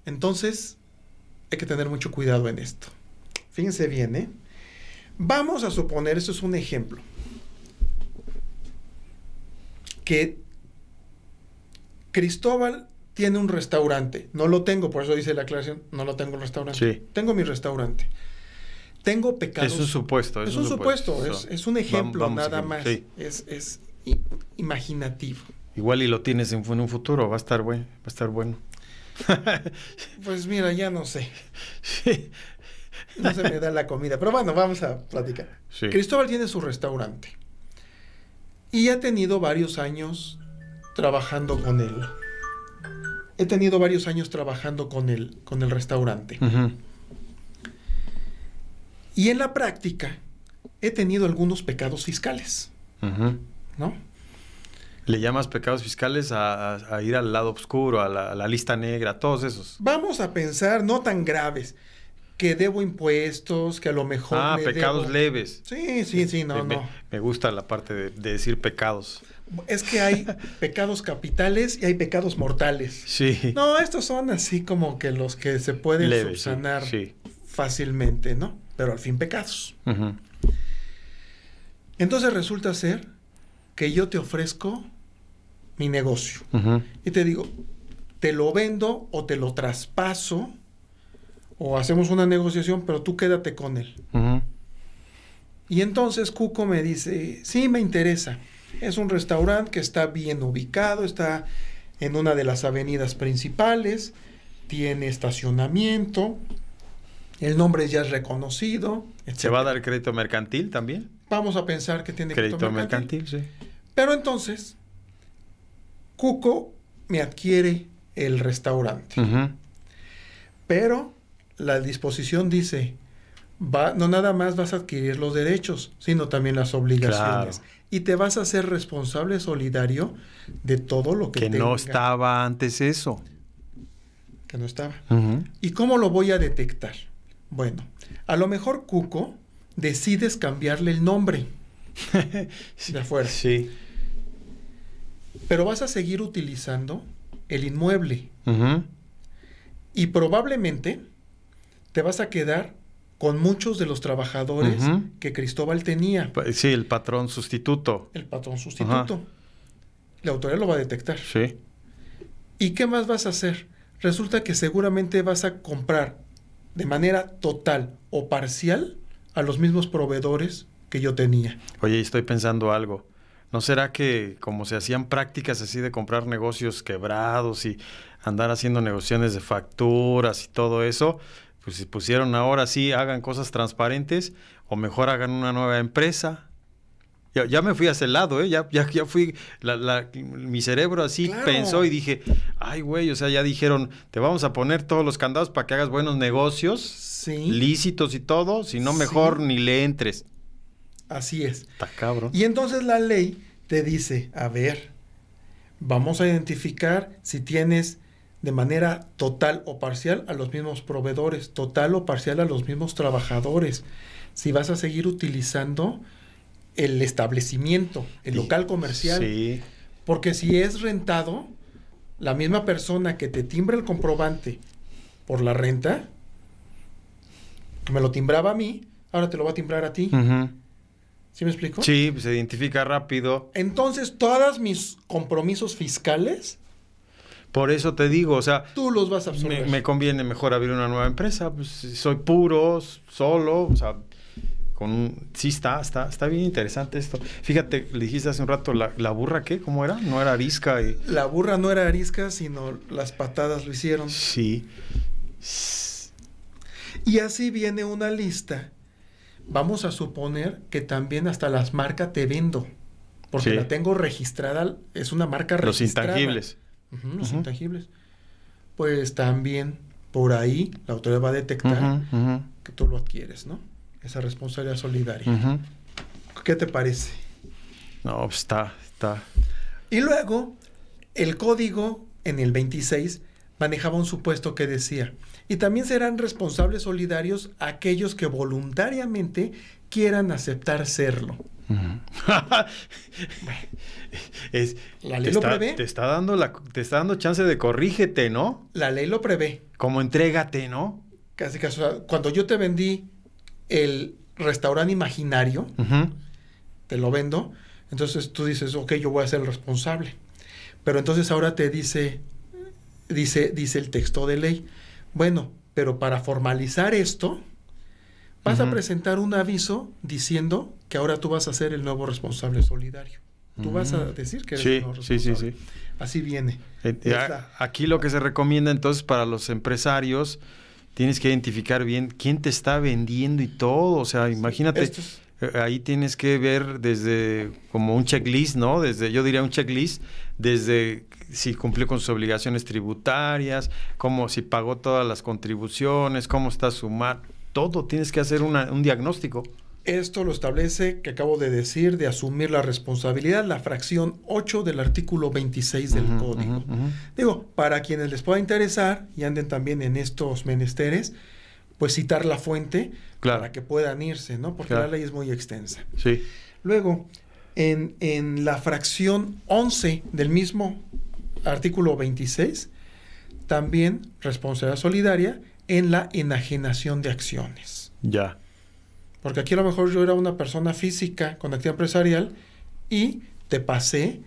entonces hay que tener mucho cuidado en esto. Fíjense bien, ¿eh? Vamos a suponer, esto es un ejemplo, que Cristóbal tiene un restaurante. No lo tengo, por eso dice la aclaración, no lo tengo el restaurante. Sí. Tengo mi restaurante. Tengo pecados. Es un supuesto. Es un supuesto, es, un ejemplo vamos nada más. sí. Es, imaginativo. Igual y lo tienes en, en un futuro, va a estar bueno. Va a estar bueno. Pues mira, ya no sé. sí. No se me da la comida. Pero bueno, vamos a platicar. Sí. Cristóbal tiene su restaurante. Y ha tenido varios años trabajando con él. He tenido varios años trabajando con el, con el restaurante. Y en la práctica he tenido algunos pecados fiscales. ¿no? Le llamas pecados fiscales a, a- a ir al lado oscuro, a la, a la lista negra, a todos esos. Vamos a pensar no tan graves, que debo impuestos, que a lo mejor... Ah, pecados debo- leves. Sí, sí, sí, no, me, no. me- gusta la parte de, de decir pecados. Es que hay pecados capitales y hay pecados mortales. Sí. No, estos son así como que los que se pueden Leves, subsanar Sí. fácilmente, ¿no? Pero al fin pecados. Entonces resulta ser que yo te ofrezco mi negocio y te digo, te lo vendo o te lo traspaso o hacemos una negociación, pero tú quédate con él. Y entonces Cuco me dice, sí, me interesa. Es un restaurante que está bien ubicado, está en una de las avenidas principales, tiene estacionamiento, el nombre ya es reconocido. ¿Se va a dar crédito mercantil también? Vamos a pensar que tiene Crédito crédito mercantil. mercantil, sí. Pero entonces, Cuco me adquiere el restaurante. Pero la disposición dice, va, no nada más vas a adquirir los derechos, sino también las obligaciones. Claro. Y te vas a ser responsable solidario de todo lo que, Que no estaba antes eso. Que no estaba. ¿Y cómo lo voy a detectar? Bueno, a lo mejor Cuco decides cambiarle el nombre de afuera. Sí. Pero vas a seguir utilizando el inmueble. Y probablemente te vas a quedar con muchos de los trabajadores que Cristóbal tenía. Sí, el patrón sustituto. El patrón sustituto. La autoridad lo va a detectar. Sí. ¿Y qué más vas a hacer? Resulta que seguramente vas a comprar de manera total o parcial a los mismos proveedores que yo tenía. Oye, estoy pensando algo. ¿No será que como se hacían prácticas así de comprar negocios quebrados y andar haciendo negociaciones de facturas y todo eso, pues si pusieron ahora sí, hagan cosas transparentes o mejor hagan una nueva empresa? Ya, me fui a ese lado, ¿eh? Ya, ya, ya fui, mi cerebro así pensó y dije, ay, güey, o sea, ya dijeron, te vamos a poner todos los candados para que hagas buenos negocios, lícitos y todo, si no, mejor ni le entres. Así es. Está cabrón. Y entonces la ley te dice, a ver, vamos a identificar si tienes de manera total o parcial a los mismos proveedores, total o parcial a los mismos trabajadores. Si vas a seguir utilizando el establecimiento, el local comercial. Sí. Porque si es rentado, la misma persona que te timbra el comprobante por la renta, que me lo timbraba a mí, ahora te lo va a timbrar a ti. ¿Sí me explico? Sí, pues, se identifica rápido. Entonces, todos mis compromisos fiscales. Por eso te digo, o sea. Tú los vas a absorber. Me, me conviene mejor abrir una nueva empresa. Pues, soy puro, solo, o sea, sí está, está, está bien interesante esto. Fíjate, le dijiste hace un rato, ¿la, burra qué? ¿Cómo era? No era arisca y... La burra no era arisca, sino las patadas lo hicieron. Sí. Y así viene una lista. Vamos a suponer que también hasta las marcas te vendo. Porque la tengo registrada, es una marca registrada. Los intangibles. los intangibles. Pues también por ahí la autoridad va a detectar que tú lo adquieres, ¿no? esa responsabilidad solidaria. ¿Qué te parece? No, pues, está, está. Y luego, el código en el 26 manejaba un supuesto que decía, y también serán responsables solidarios aquellos que voluntariamente quieran aceptar serlo. es, la ley lo prevé. Te está, dando la, te está dando chance de corrígete, ¿no? La ley lo prevé. Como entrégate, ¿no? Casi, casi. Cuando yo te vendí el restaurante imaginario, te lo vendo, entonces tú dices, ok, yo voy a ser el responsable. Pero entonces ahora te dice, dice, dice el texto de ley, bueno, pero para formalizar esto, vas a presentar un aviso diciendo que ahora tú vas a ser el nuevo responsable solidario. Tú vas a decir que eres el nuevo responsable. Sí, sí, sí. Así viene. Eh, aquí lo que se recomienda entonces para los empresarios tienes que identificar bien quién te está vendiendo y todo. O sea, imagínate, eh, ahí tienes que ver desde como un checklist, ¿no? Desde, yo diría un checklist, desde si cumplió con sus obligaciones tributarias, cómo si pagó todas las contribuciones, cómo está sumar, todo tienes que hacer un diagnóstico. Esto lo establece, que acabo de decir, de asumir la responsabilidad, la fracción 8 del artículo 26 del código. Digo, para quienes les pueda interesar y anden también en estos menesteres, pues citar la fuente para que puedan irse, ¿no? Porque la ley es muy extensa. Sí. Luego, en, en la fracción 11 del mismo artículo 26, también responsabilidad solidaria en la enajenación de acciones. Ya. Porque aquí a lo mejor yo era una persona física con actividad empresarial y te pasé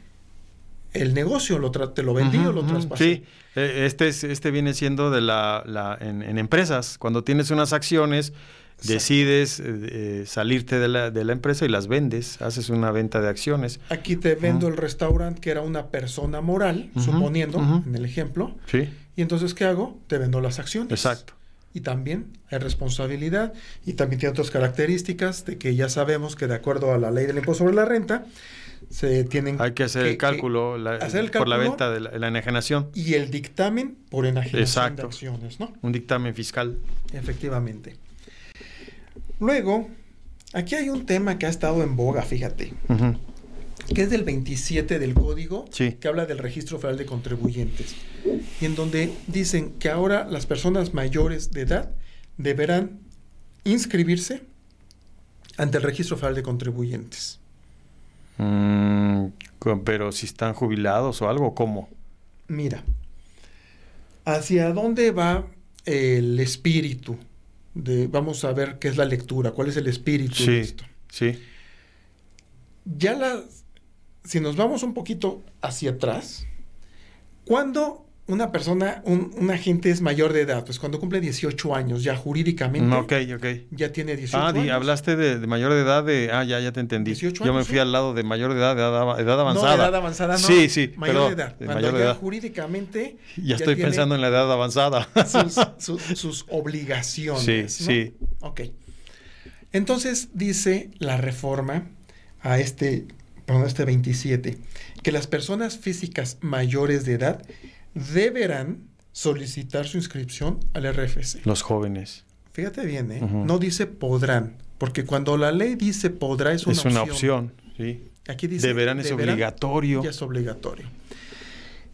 el negocio, lo te lo vendí o lo traspasé. Sí, e, este, es, este viene siendo de la, la en, empresas. Cuando tienes unas acciones, decides eh, eh, salirte de la, de la, empresa y las vendes, haces una venta de acciones. Aquí te vendo el restaurante que era una persona moral, suponiendo, en el ejemplo. Sí. Y entonces, ¿qué hago? Te vendo las acciones. Exacto y también hay responsabilidad y también tiene otras características de que ya sabemos que de acuerdo a la ley del impuesto sobre la renta se tienen hay que hacer el cálculo, por la venta de la, enajenación y el dictamen por enajenación de acciones, ¿no? Un dictamen fiscal. Efectivamente. Luego, aquí hay un tema que ha estado en boga, fíjate que es del 27 del código, que habla del registro federal de contribuyentes, y en donde dicen que ahora las personas mayores de edad deberán inscribirse ante el registro federal de contribuyentes. Mm, pero si están jubilados o algo, ¿cómo? Mira, ¿Hacia dónde va el espíritu? De, vamos a ver qué es la lectura, cuál es el espíritu de esto. Sí. Ya la, si nos vamos un poquito hacia atrás, ¿cuándo una persona, un, agente es mayor de edad, pues cuando cumple 18 años, ya jurídicamente. Ok, ok. Ya tiene 18 ah, años. Ah, hablaste de, mayor de edad, de. Ah, ya, ya te entendí. 18 Yo me fui al lado de mayor de edad, de edad, avanzada. No, edad avanzada no. Sí, sí. Mayor de edad. cuando mayor ya de edad. jurídicamente. Ya, estoy pensando en la edad avanzada. Sus, sus, obligaciones. Sí, sí. Ok. Entonces dice la reforma a este, perdón, este 27, que las personas físicas mayores de edad deberán solicitar su inscripción al RFC. Los jóvenes. Fíjate bien, ¿eh? No dice podrán, porque cuando la ley dice podrá es una opción. Es una opción, sí. Aquí dice deberán es obligatorio. Ya es obligatorio.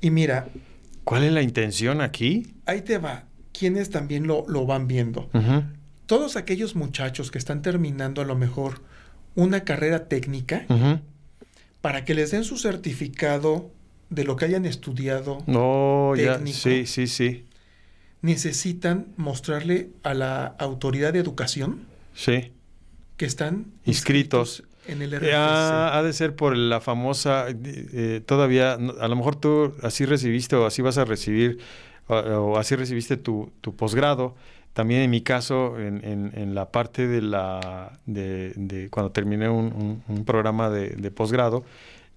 Y mira. ¿Cuál es la intención aquí? Ahí te va. Quienes también lo, lo van viendo. Todos aquellos muchachos que están terminando a lo mejor una carrera técnica, para que les den su certificado de lo que hayan estudiado no, técnico, sí, sí, sí. necesitan mostrarle a la autoridad de educación sí. que están inscritos, en el RFC. ha de ser por la famosa, eh, todavía, a lo mejor tú así recibiste o así vas a recibir, o, así recibiste tu, tu posgrado. También en mi caso, en, en, la parte de la de, de cuando terminé un, un, programa de, de posgrado,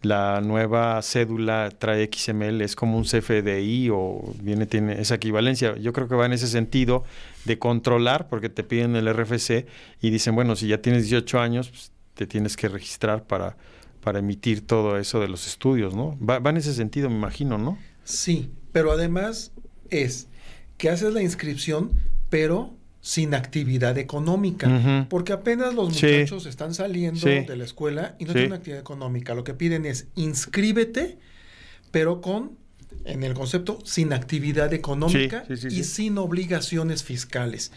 la nueva cédula trae XML, es como un CFDI o viene, tiene esa equivalencia. Yo creo que va en ese sentido de controlar, porque te piden el RFC y dicen, bueno, si ya tienes 18 años, pues, te tienes que registrar para, para emitir todo eso de los estudios, ¿no? Va, va en ese sentido, me imagino, ¿no? Sí, pero además es que haces la inscripción, pero sin actividad económica, porque apenas los muchachos están saliendo de la escuela y no tienen actividad económica. Lo que piden es inscríbete, pero con, en el concepto, sin actividad económica y sin obligaciones fiscales,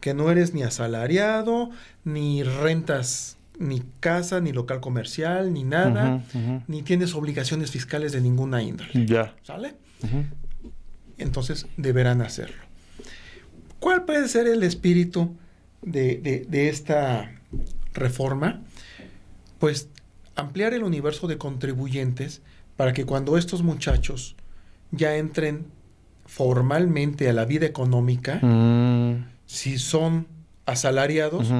que no eres ni asalariado, ni rentas ni casa, ni local comercial, ni nada, ni tienes obligaciones fiscales de ninguna índole. Ya. ¿Sale? Entonces deberán hacerlo. ¿Cuál puede ser el espíritu de, esta reforma? Pues ampliar el universo de contribuyentes para que cuando estos muchachos ya entren formalmente a la vida económica, mm. si son asalariados,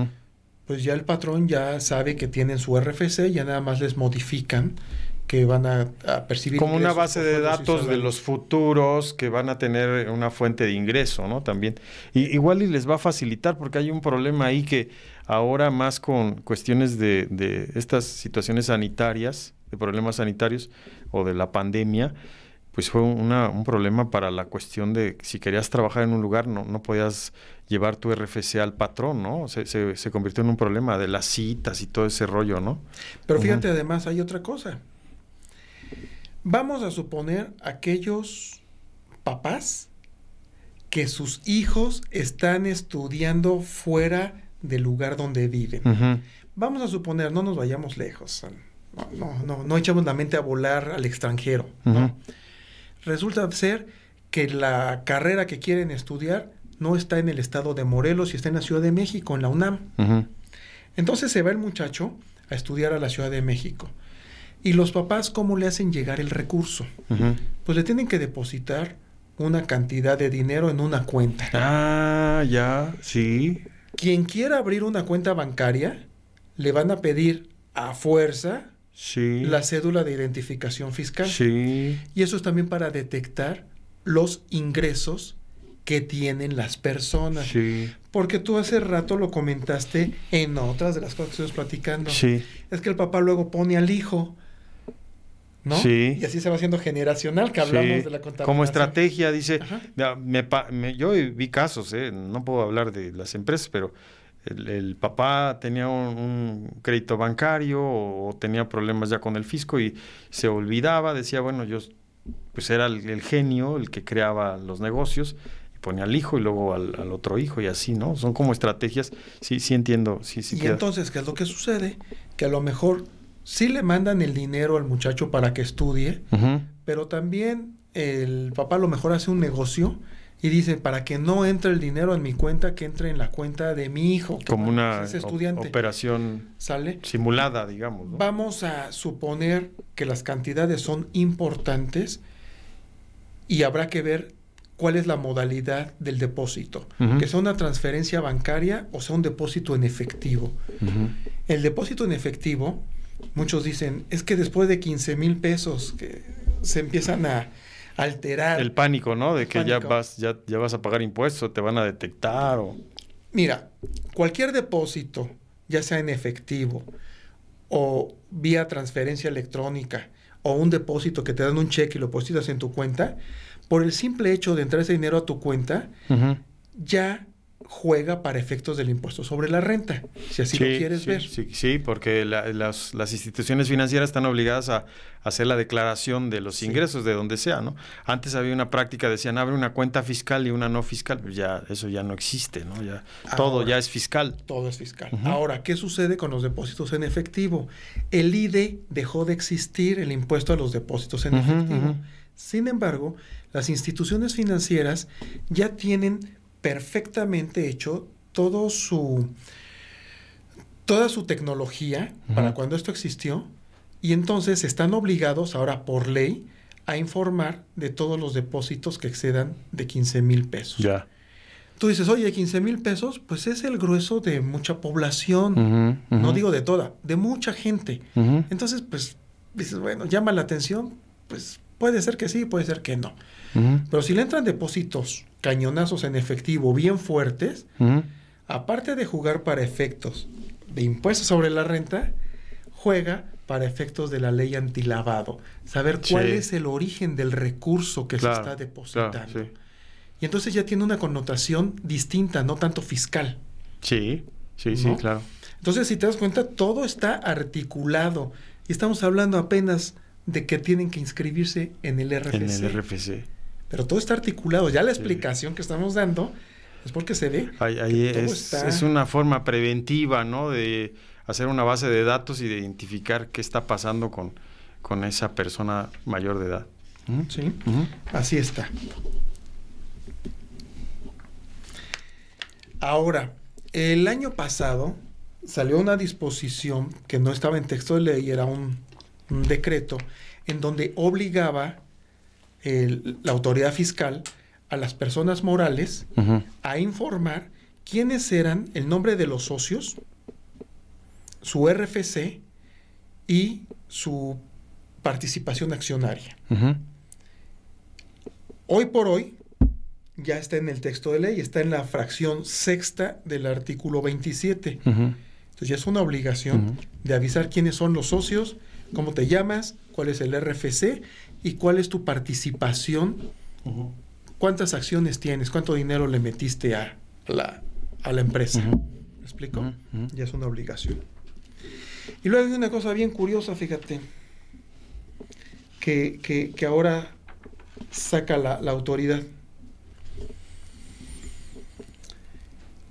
pues ya el patrón ya sabe que tienen su RFC, ya nada más les modifican que van a, percibir. Como una base de datos de los futuros que van a tener una fuente de ingreso, ¿no? También. Y, igual y les va a facilitar porque hay un problema ahí que ahora más con cuestiones de, de estas situaciones sanitarias, de problemas sanitarios o de la pandemia, pues fue una, un problema para la cuestión de si querías trabajar en un lugar no, no podías llevar tu RFC al patrón, ¿no? Se, se, convirtió en un problema de las citas y todo ese rollo, ¿no? Pero fíjate, además hay otra cosa. Vamos a suponer aquellos papás que sus hijos están estudiando fuera del lugar donde viven. Vamos a suponer, no nos vayamos lejos, no, no, no, echamos la mente a volar al extranjero. Resulta ser que la carrera que quieren estudiar no está en el estado de Morelos y está en la Ciudad de México, en la UNAM. Entonces se va el muchacho a estudiar a la Ciudad de México. ¿Y los papás cómo le hacen llegar el recurso? Pues le tienen que depositar una cantidad de dinero en una cuenta. Ah, ya, sí. Quien quiera abrir una cuenta bancaria, le van a pedir a fuerza sí. la cédula de identificación fiscal. Sí. Y eso es también para detectar los ingresos que tienen las personas. Sí. Porque tú hace rato lo comentaste en otras de las cosas que estamos platicando. Sí. Es que el papá luego pone al hijo ¿no? Sí. Y así se va haciendo generacional, que hablamos de la contabilidad. Como estrategia, dice, yo vi casos, ¿eh? no puedo hablar de las empresas, pero el, papá tenía un, crédito bancario o, tenía problemas ya con el fisco y se olvidaba, decía, bueno, yo pues era el, genio el que creaba los negocios y ponía al hijo y luego al, otro hijo y así, ¿no? Son como estrategias, sí, sí entiendo, sí, sí. Y entonces, ¿qué es lo que sucede? Que a lo mejor sí le mandan el dinero al muchacho para que estudie, pero también el papá a lo mejor hace un negocio y dice, para que no entre el dinero en mi cuenta, que entre en la cuenta de mi hijo. Como una es estudiante. operación ¿Sale? simulada, digamos. ¿no? Vamos a suponer que las cantidades son importantes y habrá que ver cuál es la modalidad del depósito, que sea una transferencia bancaria o sea un depósito en efectivo. El depósito en efectivo, muchos dicen, es que después de 15 mil pesos que se empiezan a alterar. El pánico, ¿no? De que ya vas, ya, ya vas a pagar impuestos, te van a detectar o... Mira, cualquier depósito, ya sea en efectivo o vía transferencia electrónica o un depósito que te dan un cheque y lo depositas en tu cuenta, por el simple hecho de entrar ese dinero a tu cuenta, ya juega para efectos del impuesto sobre la renta, si así lo quieres sí, ver. Sí, sí, porque la- las, las instituciones financieras están obligadas a, hacer la declaración de los ingresos de donde sea, ¿no? Antes había una práctica, decían, abre una cuenta fiscal y una no fiscal, pues ya eso ya no existe, ¿no? Ya todo ya es fiscal. Todo es fiscal. Ahora, ¿qué sucede con los depósitos en efectivo? El IDE dejó de existir, el impuesto a los depósitos en efectivo. Sin embargo, las instituciones financieras ya tienen perfectamente hecho todo su toda su tecnología para cuando esto existió y entonces están obligados ahora por ley a informar de todos los depósitos que excedan de 15 mil pesos. Ya. Tú dices, oye, 15 mil pesos, pues es el grueso de mucha población. No digo de toda, de mucha gente. Entonces, pues, dices, bueno, llama la atención, pues puede ser que sí, puede ser que no. Pero si le entran depósitos cañonazos en efectivo bien fuertes, aparte de jugar para efectos de impuestos sobre la renta, juega para efectos de la ley antilavado. Saber cuál Sí. es el origen del recurso que Claro, se está depositando. claro, sí. Y entonces ya tiene una connotación distinta, no tanto fiscal. Sí, sí, sí, claro. Entonces, si te das cuenta, todo está articulado. Y estamos hablando apenas de que tienen que inscribirse en el RFC. En el RFC. Pero todo está articulado. Ya la explicación que estamos dando es porque se ve. Ahí, es, está- es una forma preventiva, ¿no? De hacer una base de datos y de identificar qué está pasando con, con esa persona mayor de edad. Ujú. Sí, así está. Ahora, el año pasado salió una disposición que no estaba en texto de ley, era un, un decreto, en donde obligaba el- la autoridad fiscal a las personas morales a informar quiénes eran el nombre de los socios, su RFC y su participación accionaria. Hoy por hoy ya está en el texto de ley, está en la fracción sexta del artículo 27. Ujú. Entonces ya es una obligación de avisar quiénes son los socios, cómo te llamas, cuál es el RFC y cuál es tu participación, cuántas acciones tienes, cuánto dinero le metiste a la, a la empresa. ¿Me explico? Ya es una obligación. Y luego hay una cosa bien curiosa, fíjate, que, que- que ahora saca la, la autoridad.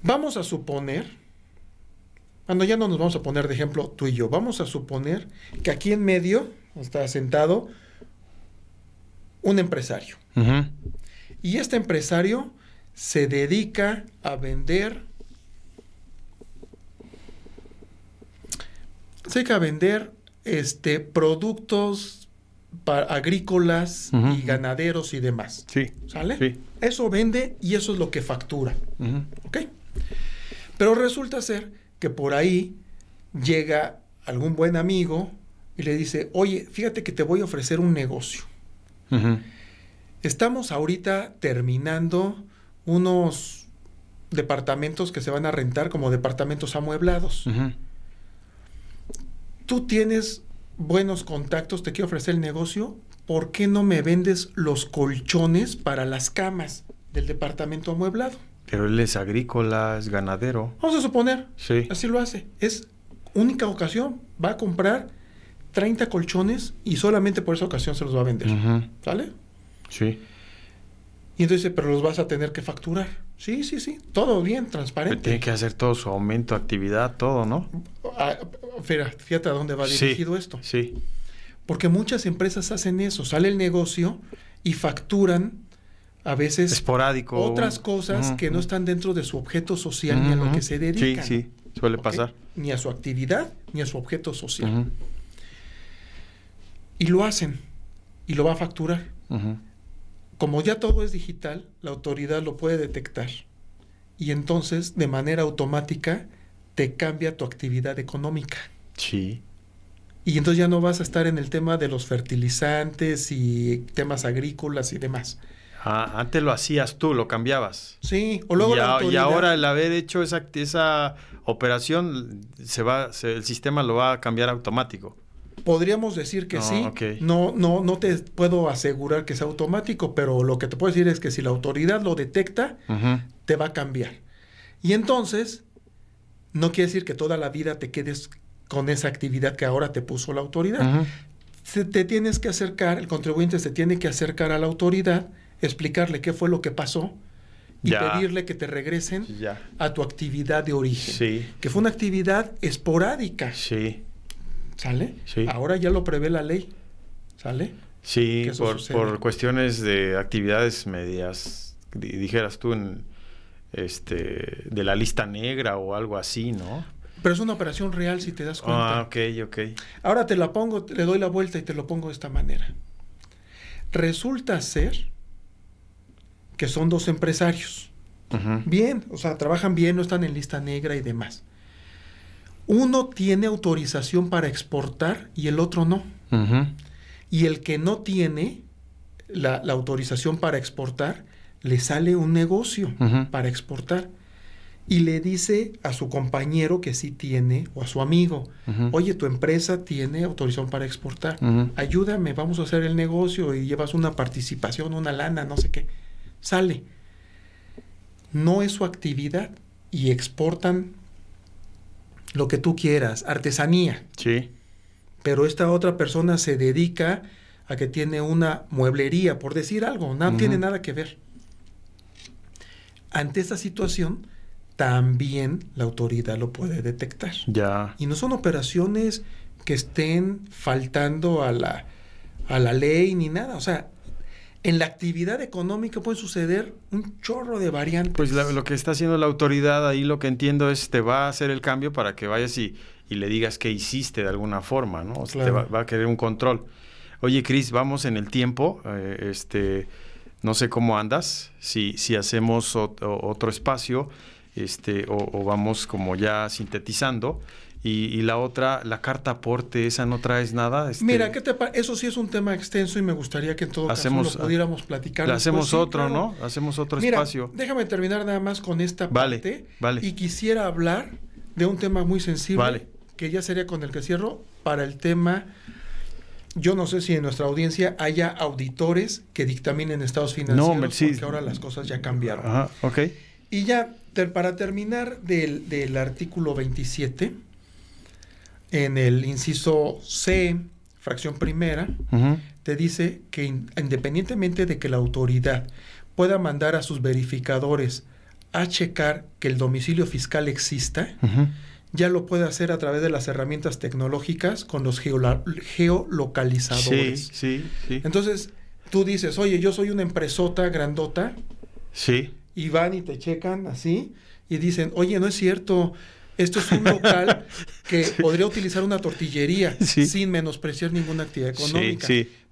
Vamos a suponer, cuando ya no nos vamos a poner de ejemplo tú y yo, vamos a suponer que aquí en medio está sentado un empresario. Y este empresario se dedica a vender. Se dedica a vender este, productos pa- agrícolas y ganaderos y demás. Sí. ¿Sale? Sí. Eso vende y eso es lo que factura. ¿Ok? Pero resulta ser que por ahí llega algún buen amigo y le dice, oye, fíjate que te voy a ofrecer un negocio. Estamos ahorita terminando unos departamentos que se van a rentar como departamentos amueblados. Tú tienes buenos contactos, te quiero ofrecer el negocio. ¿Por qué no me vendes los colchones para las camas del departamento amueblado? Pero él es agrícola, es ganadero. Vamos a suponer, Sí. así lo hace. Es única ocasión, va a comprar 30 colchones y solamente por esa ocasión se los va a vender. Ujú. ¿Sale? Sí. Y entonces dice, pero los vas a tener que facturar. Sí, sí, sí, todo bien, transparente. Tiene que hacer todo su aumento, actividad, todo, ¿no? Ah, fíjate, a dónde va Sí, dirigido esto. Sí. Porque muchas empresas hacen eso. Sale el negocio y facturan a veces esporádico otras cosas que no están dentro de su objeto social ni a lo que se dedican. Sí, sí, suele pasar. Ni a su actividad ni a su objeto social. Y lo hacen y lo va a facturar. Como ya todo es digital, la autoridad lo puede detectar y entonces de manera automática te cambia tu actividad económica. Sí. Y entonces ya no vas a estar en el tema de los fertilizantes y temas agrícolas y demás. Ah, antes lo hacías tú, lo cambiabas. Sí, o luego y, y ahora el haber hecho esa, esa operación, se va, el sistema lo va a cambiar automático. Podríamos decir que sí. No, no, no te puedo asegurar que sea automático, pero lo que te puedo decir es que si la autoridad lo detecta, te va a cambiar. Y entonces, no quiere decir que toda la vida te quedes con esa actividad que ahora te puso la autoridad. Se, te tienes que acercar, el contribuyente se tiene que acercar a la autoridad, explicarle qué fue lo que pasó y pedirle que te regresen a tu actividad de origen. Que fue una actividad esporádica. Sí. ¿Sale? Ahora ya lo prevé la ley. ¿Sale? Sí, por, por, cuestiones de actividades medias, dijeras tú, en, este, de la lista negra o algo así, ¿no? Pero es una operación real si te das cuenta. Ah, ok, ok. Ahora te la pongo, le doy la vuelta y te lo pongo de esta manera. Resulta ser que son dos empresarios. Bien, o sea, trabajan bien, no están en lista negra y demás. Uno tiene autorización para exportar y el otro no. Y el que no tiene la, autorización para exportar, le sale un negocio para exportar. Y le dice a su compañero que sí tiene, o a su amigo, oye, tu empresa tiene autorización para exportar, ayúdame, vamos a hacer el negocio y llevas una participación, una lana, no sé qué sale. No es su actividad y exportan lo que tú quieras, artesanía. Sí. Pero esta otra persona se dedica a que tiene una mueblería, por decir algo, no tiene nada que ver. Ante esta situación, también la autoridad lo puede detectar. Ya. Y no son operaciones que estén faltando a la, a la ley ni nada. O sea, en la actividad económica puede suceder un chorro de variantes. Pues lo que está haciendo la autoridad ahí lo que entiendo es te va a hacer el cambio para que vayas y, le digas que hiciste de alguna forma, ¿no? O sea, te va, a querer un control. Oye, Cris, vamos en el tiempo. Eh, este, no sé cómo andas, si, si hacemos otro espacio este, o, vamos como ya sintetizando. Y, la otra, la carta aporte, esa no traes nada. Este... Mira, ¿qué te eso sí es un tema extenso y me gustaría que en todo hacemos, caso lo pudiéramos platicar. hacemos otro, ¿no? Hacemos otro Mira, espacio. Déjame terminar nada más con esta vale, parte. Vale. Y quisiera hablar de un tema muy sensible, que ya sería con el que cierro, para el tema. Yo no sé si en nuestra audiencia haya auditores que dictaminen estados financieros, no, porque ahora las cosas ya cambiaron. Ajá, ok. Y ya, para terminar del, del artículo 27, en el inciso C, fracción primera, te dice que independientemente de que la autoridad pueda mandar a sus verificadores a checar que el domicilio fiscal exista, ya lo puede hacer a través de las herramientas tecnológicas con los geolocalizadores. Sí, sí, sí. Entonces, tú dices, oye, yo soy una empresota grandota. Sí. Y van y te checan así y dicen, oye, no es cierto, esto es un local que podría utilizar una tortillería sin menospreciar ninguna actividad económica.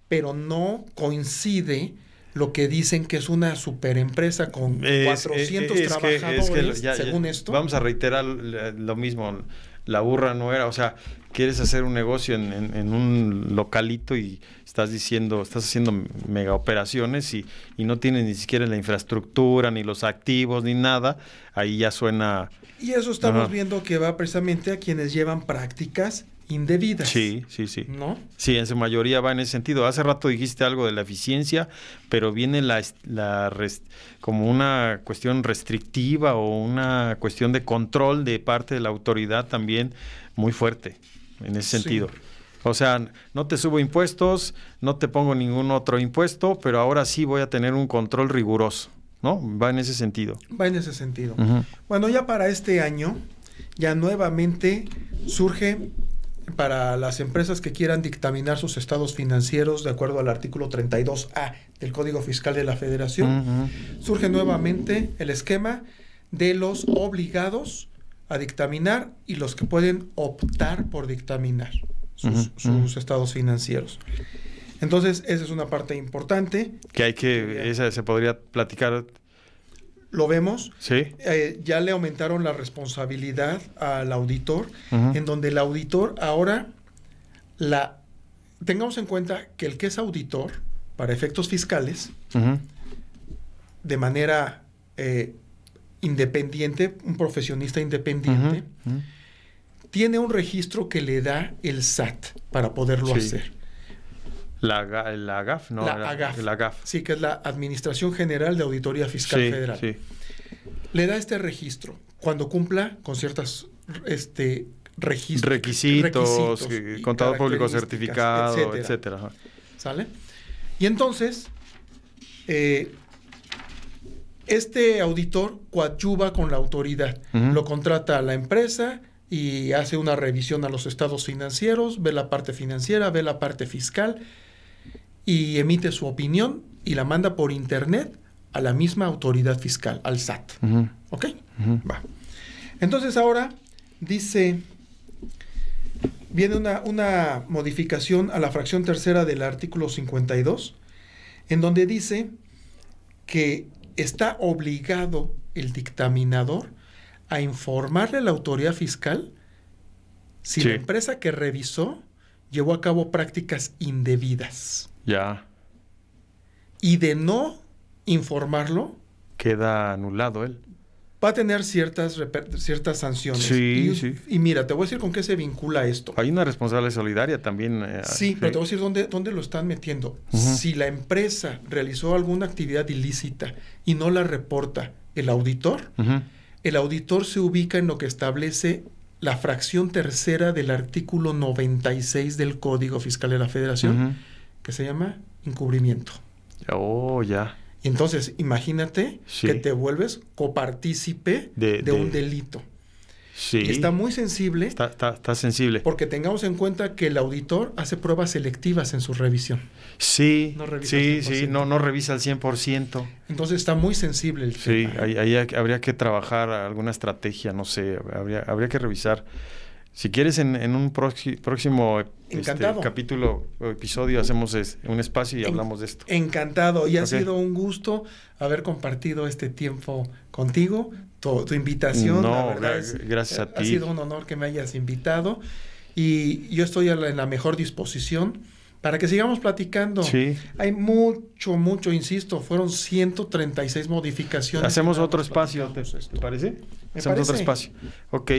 pero no coincide lo que dicen que es una superempresa con 400 trabajadores, según esto. Vamos a reiterar lo mismo. La burra no era, o sea, quieres hacer un negocio en, un localito y estás diciendo, estás haciendo mega operaciones y, y no tienes ni siquiera la infraestructura, ni los activos, ni nada, ahí ya suena y eso estamos viendo que va precisamente a quienes llevan prácticas indebidas. Sí, sí, sí. ¿No? Sí, en su mayoría va en ese sentido. Hace rato dijiste algo de la eficiencia, pero viene la, la como una cuestión restrictiva o una cuestión de control de parte de la autoridad también muy fuerte en ese sentido. O sea, no te subo impuestos, no te pongo ningún otro impuesto, pero ahora sí voy a tener un control riguroso. ¿No? Va en ese sentido. Va en ese sentido. Bueno, ya para este año, ya nuevamente surge para las empresas que quieran dictaminar sus estados financieros de acuerdo al artículo 32A del Código Fiscal de la Federación, surge nuevamente el esquema de los obligados a dictaminar y los que pueden optar por dictaminar sus, estados financieros. Entonces, esa es una parte importante. Que hay que, esa se podría platicar. Lo vemos. Sí. Eh, ya le aumentaron la responsabilidad al auditor, en donde el auditor ahora la. Tengamos en cuenta que el que es auditor, para efectos fiscales, de manera eh, independiente, un profesionista independiente, tiene un registro que le da el SAT para poderlo hacer. La, la GAF, ¿no? La, AGAF. La GAF. Sí, que es la Administración General de Auditoría Fiscal Federal. Sí. Le da este registro cuando cumpla con ciertas este, registros, requisitos, contador público certificado, etcétera. ¿Sale? Y entonces, eh, este auditor coadyuva con la autoridad. Lo contrata a la empresa y hace una revisión a los estados financieros, ve la parte financiera, ve la parte fiscal y emite su opinión y la manda por internet a la misma autoridad fiscal, al SAT. ¿Ok? Va. Entonces ahora dice, viene una, una modificación a la fracción tercera del artículo 52, en donde dice que está obligado el dictaminador a informarle a la autoridad fiscal si la empresa que revisó llevó a cabo prácticas indebidas. Ya. Y de no informarlo. Queda anulado él. Va a tener ciertas, ciertas sanciones. Sí, y, sí. Y mira, te voy a decir con qué se vincula esto. Hay una responsable solidaria también. Eh, sí, pero te voy a decir dónde, dónde lo están metiendo. Si la empresa realizó alguna actividad ilícita y no la reporta el auditor, el auditor se ubica en lo que establece la fracción tercera del artículo 96 del Código Fiscal de la Federación, que se llama encubrimiento. Oh, ya. Entonces, imagínate que te vuelves copartícipe de, un delito. Sí. está muy sensible. Está, está, sensible. Porque tengamos en cuenta que el auditor hace pruebas selectivas en su revisión. Sí, sí, sí, no, no revisa al 100%. Entonces está muy sensible el Sí, ahí, habría que trabajar alguna estrategia, no sé, habría, habría que revisar. Si quieres, en, en un próximo este, capítulo o episodio hacemos un espacio y hablamos de esto. Encantado. Y ha sido un gusto haber compartido este tiempo contigo, tu, invitación. No, gracias a ti. Ha sido un honor que me hayas invitado y yo estoy en la mejor disposición para que sigamos platicando. Sí. Hay mucho, mucho, insisto, fueron 136 modificaciones. Hacemos otro espacio, ¿te, parece? Hacemos otro espacio. Ok.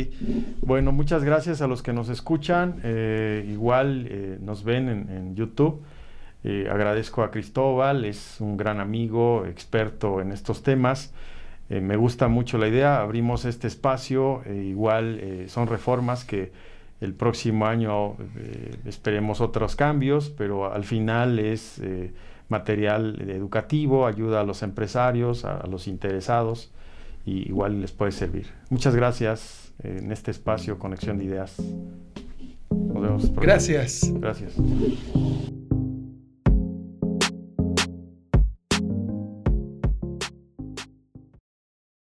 Bueno, muchas gracias a los que nos escuchan. Eh, igual eh, nos ven en, YouTube. Eh, agradezco a Cristóbal, es un gran amigo, experto en estos temas. me gusta mucho la idea, abrimos este espacio, igual son reformas que el próximo año eh, esperemos otros cambios, pero al final es eh, material educativo, ayuda a los empresarios, a, los interesados y igual les puede servir. Muchas gracias en este espacio Conexión de Ideas. Nos vemos. Gracias. Gracias.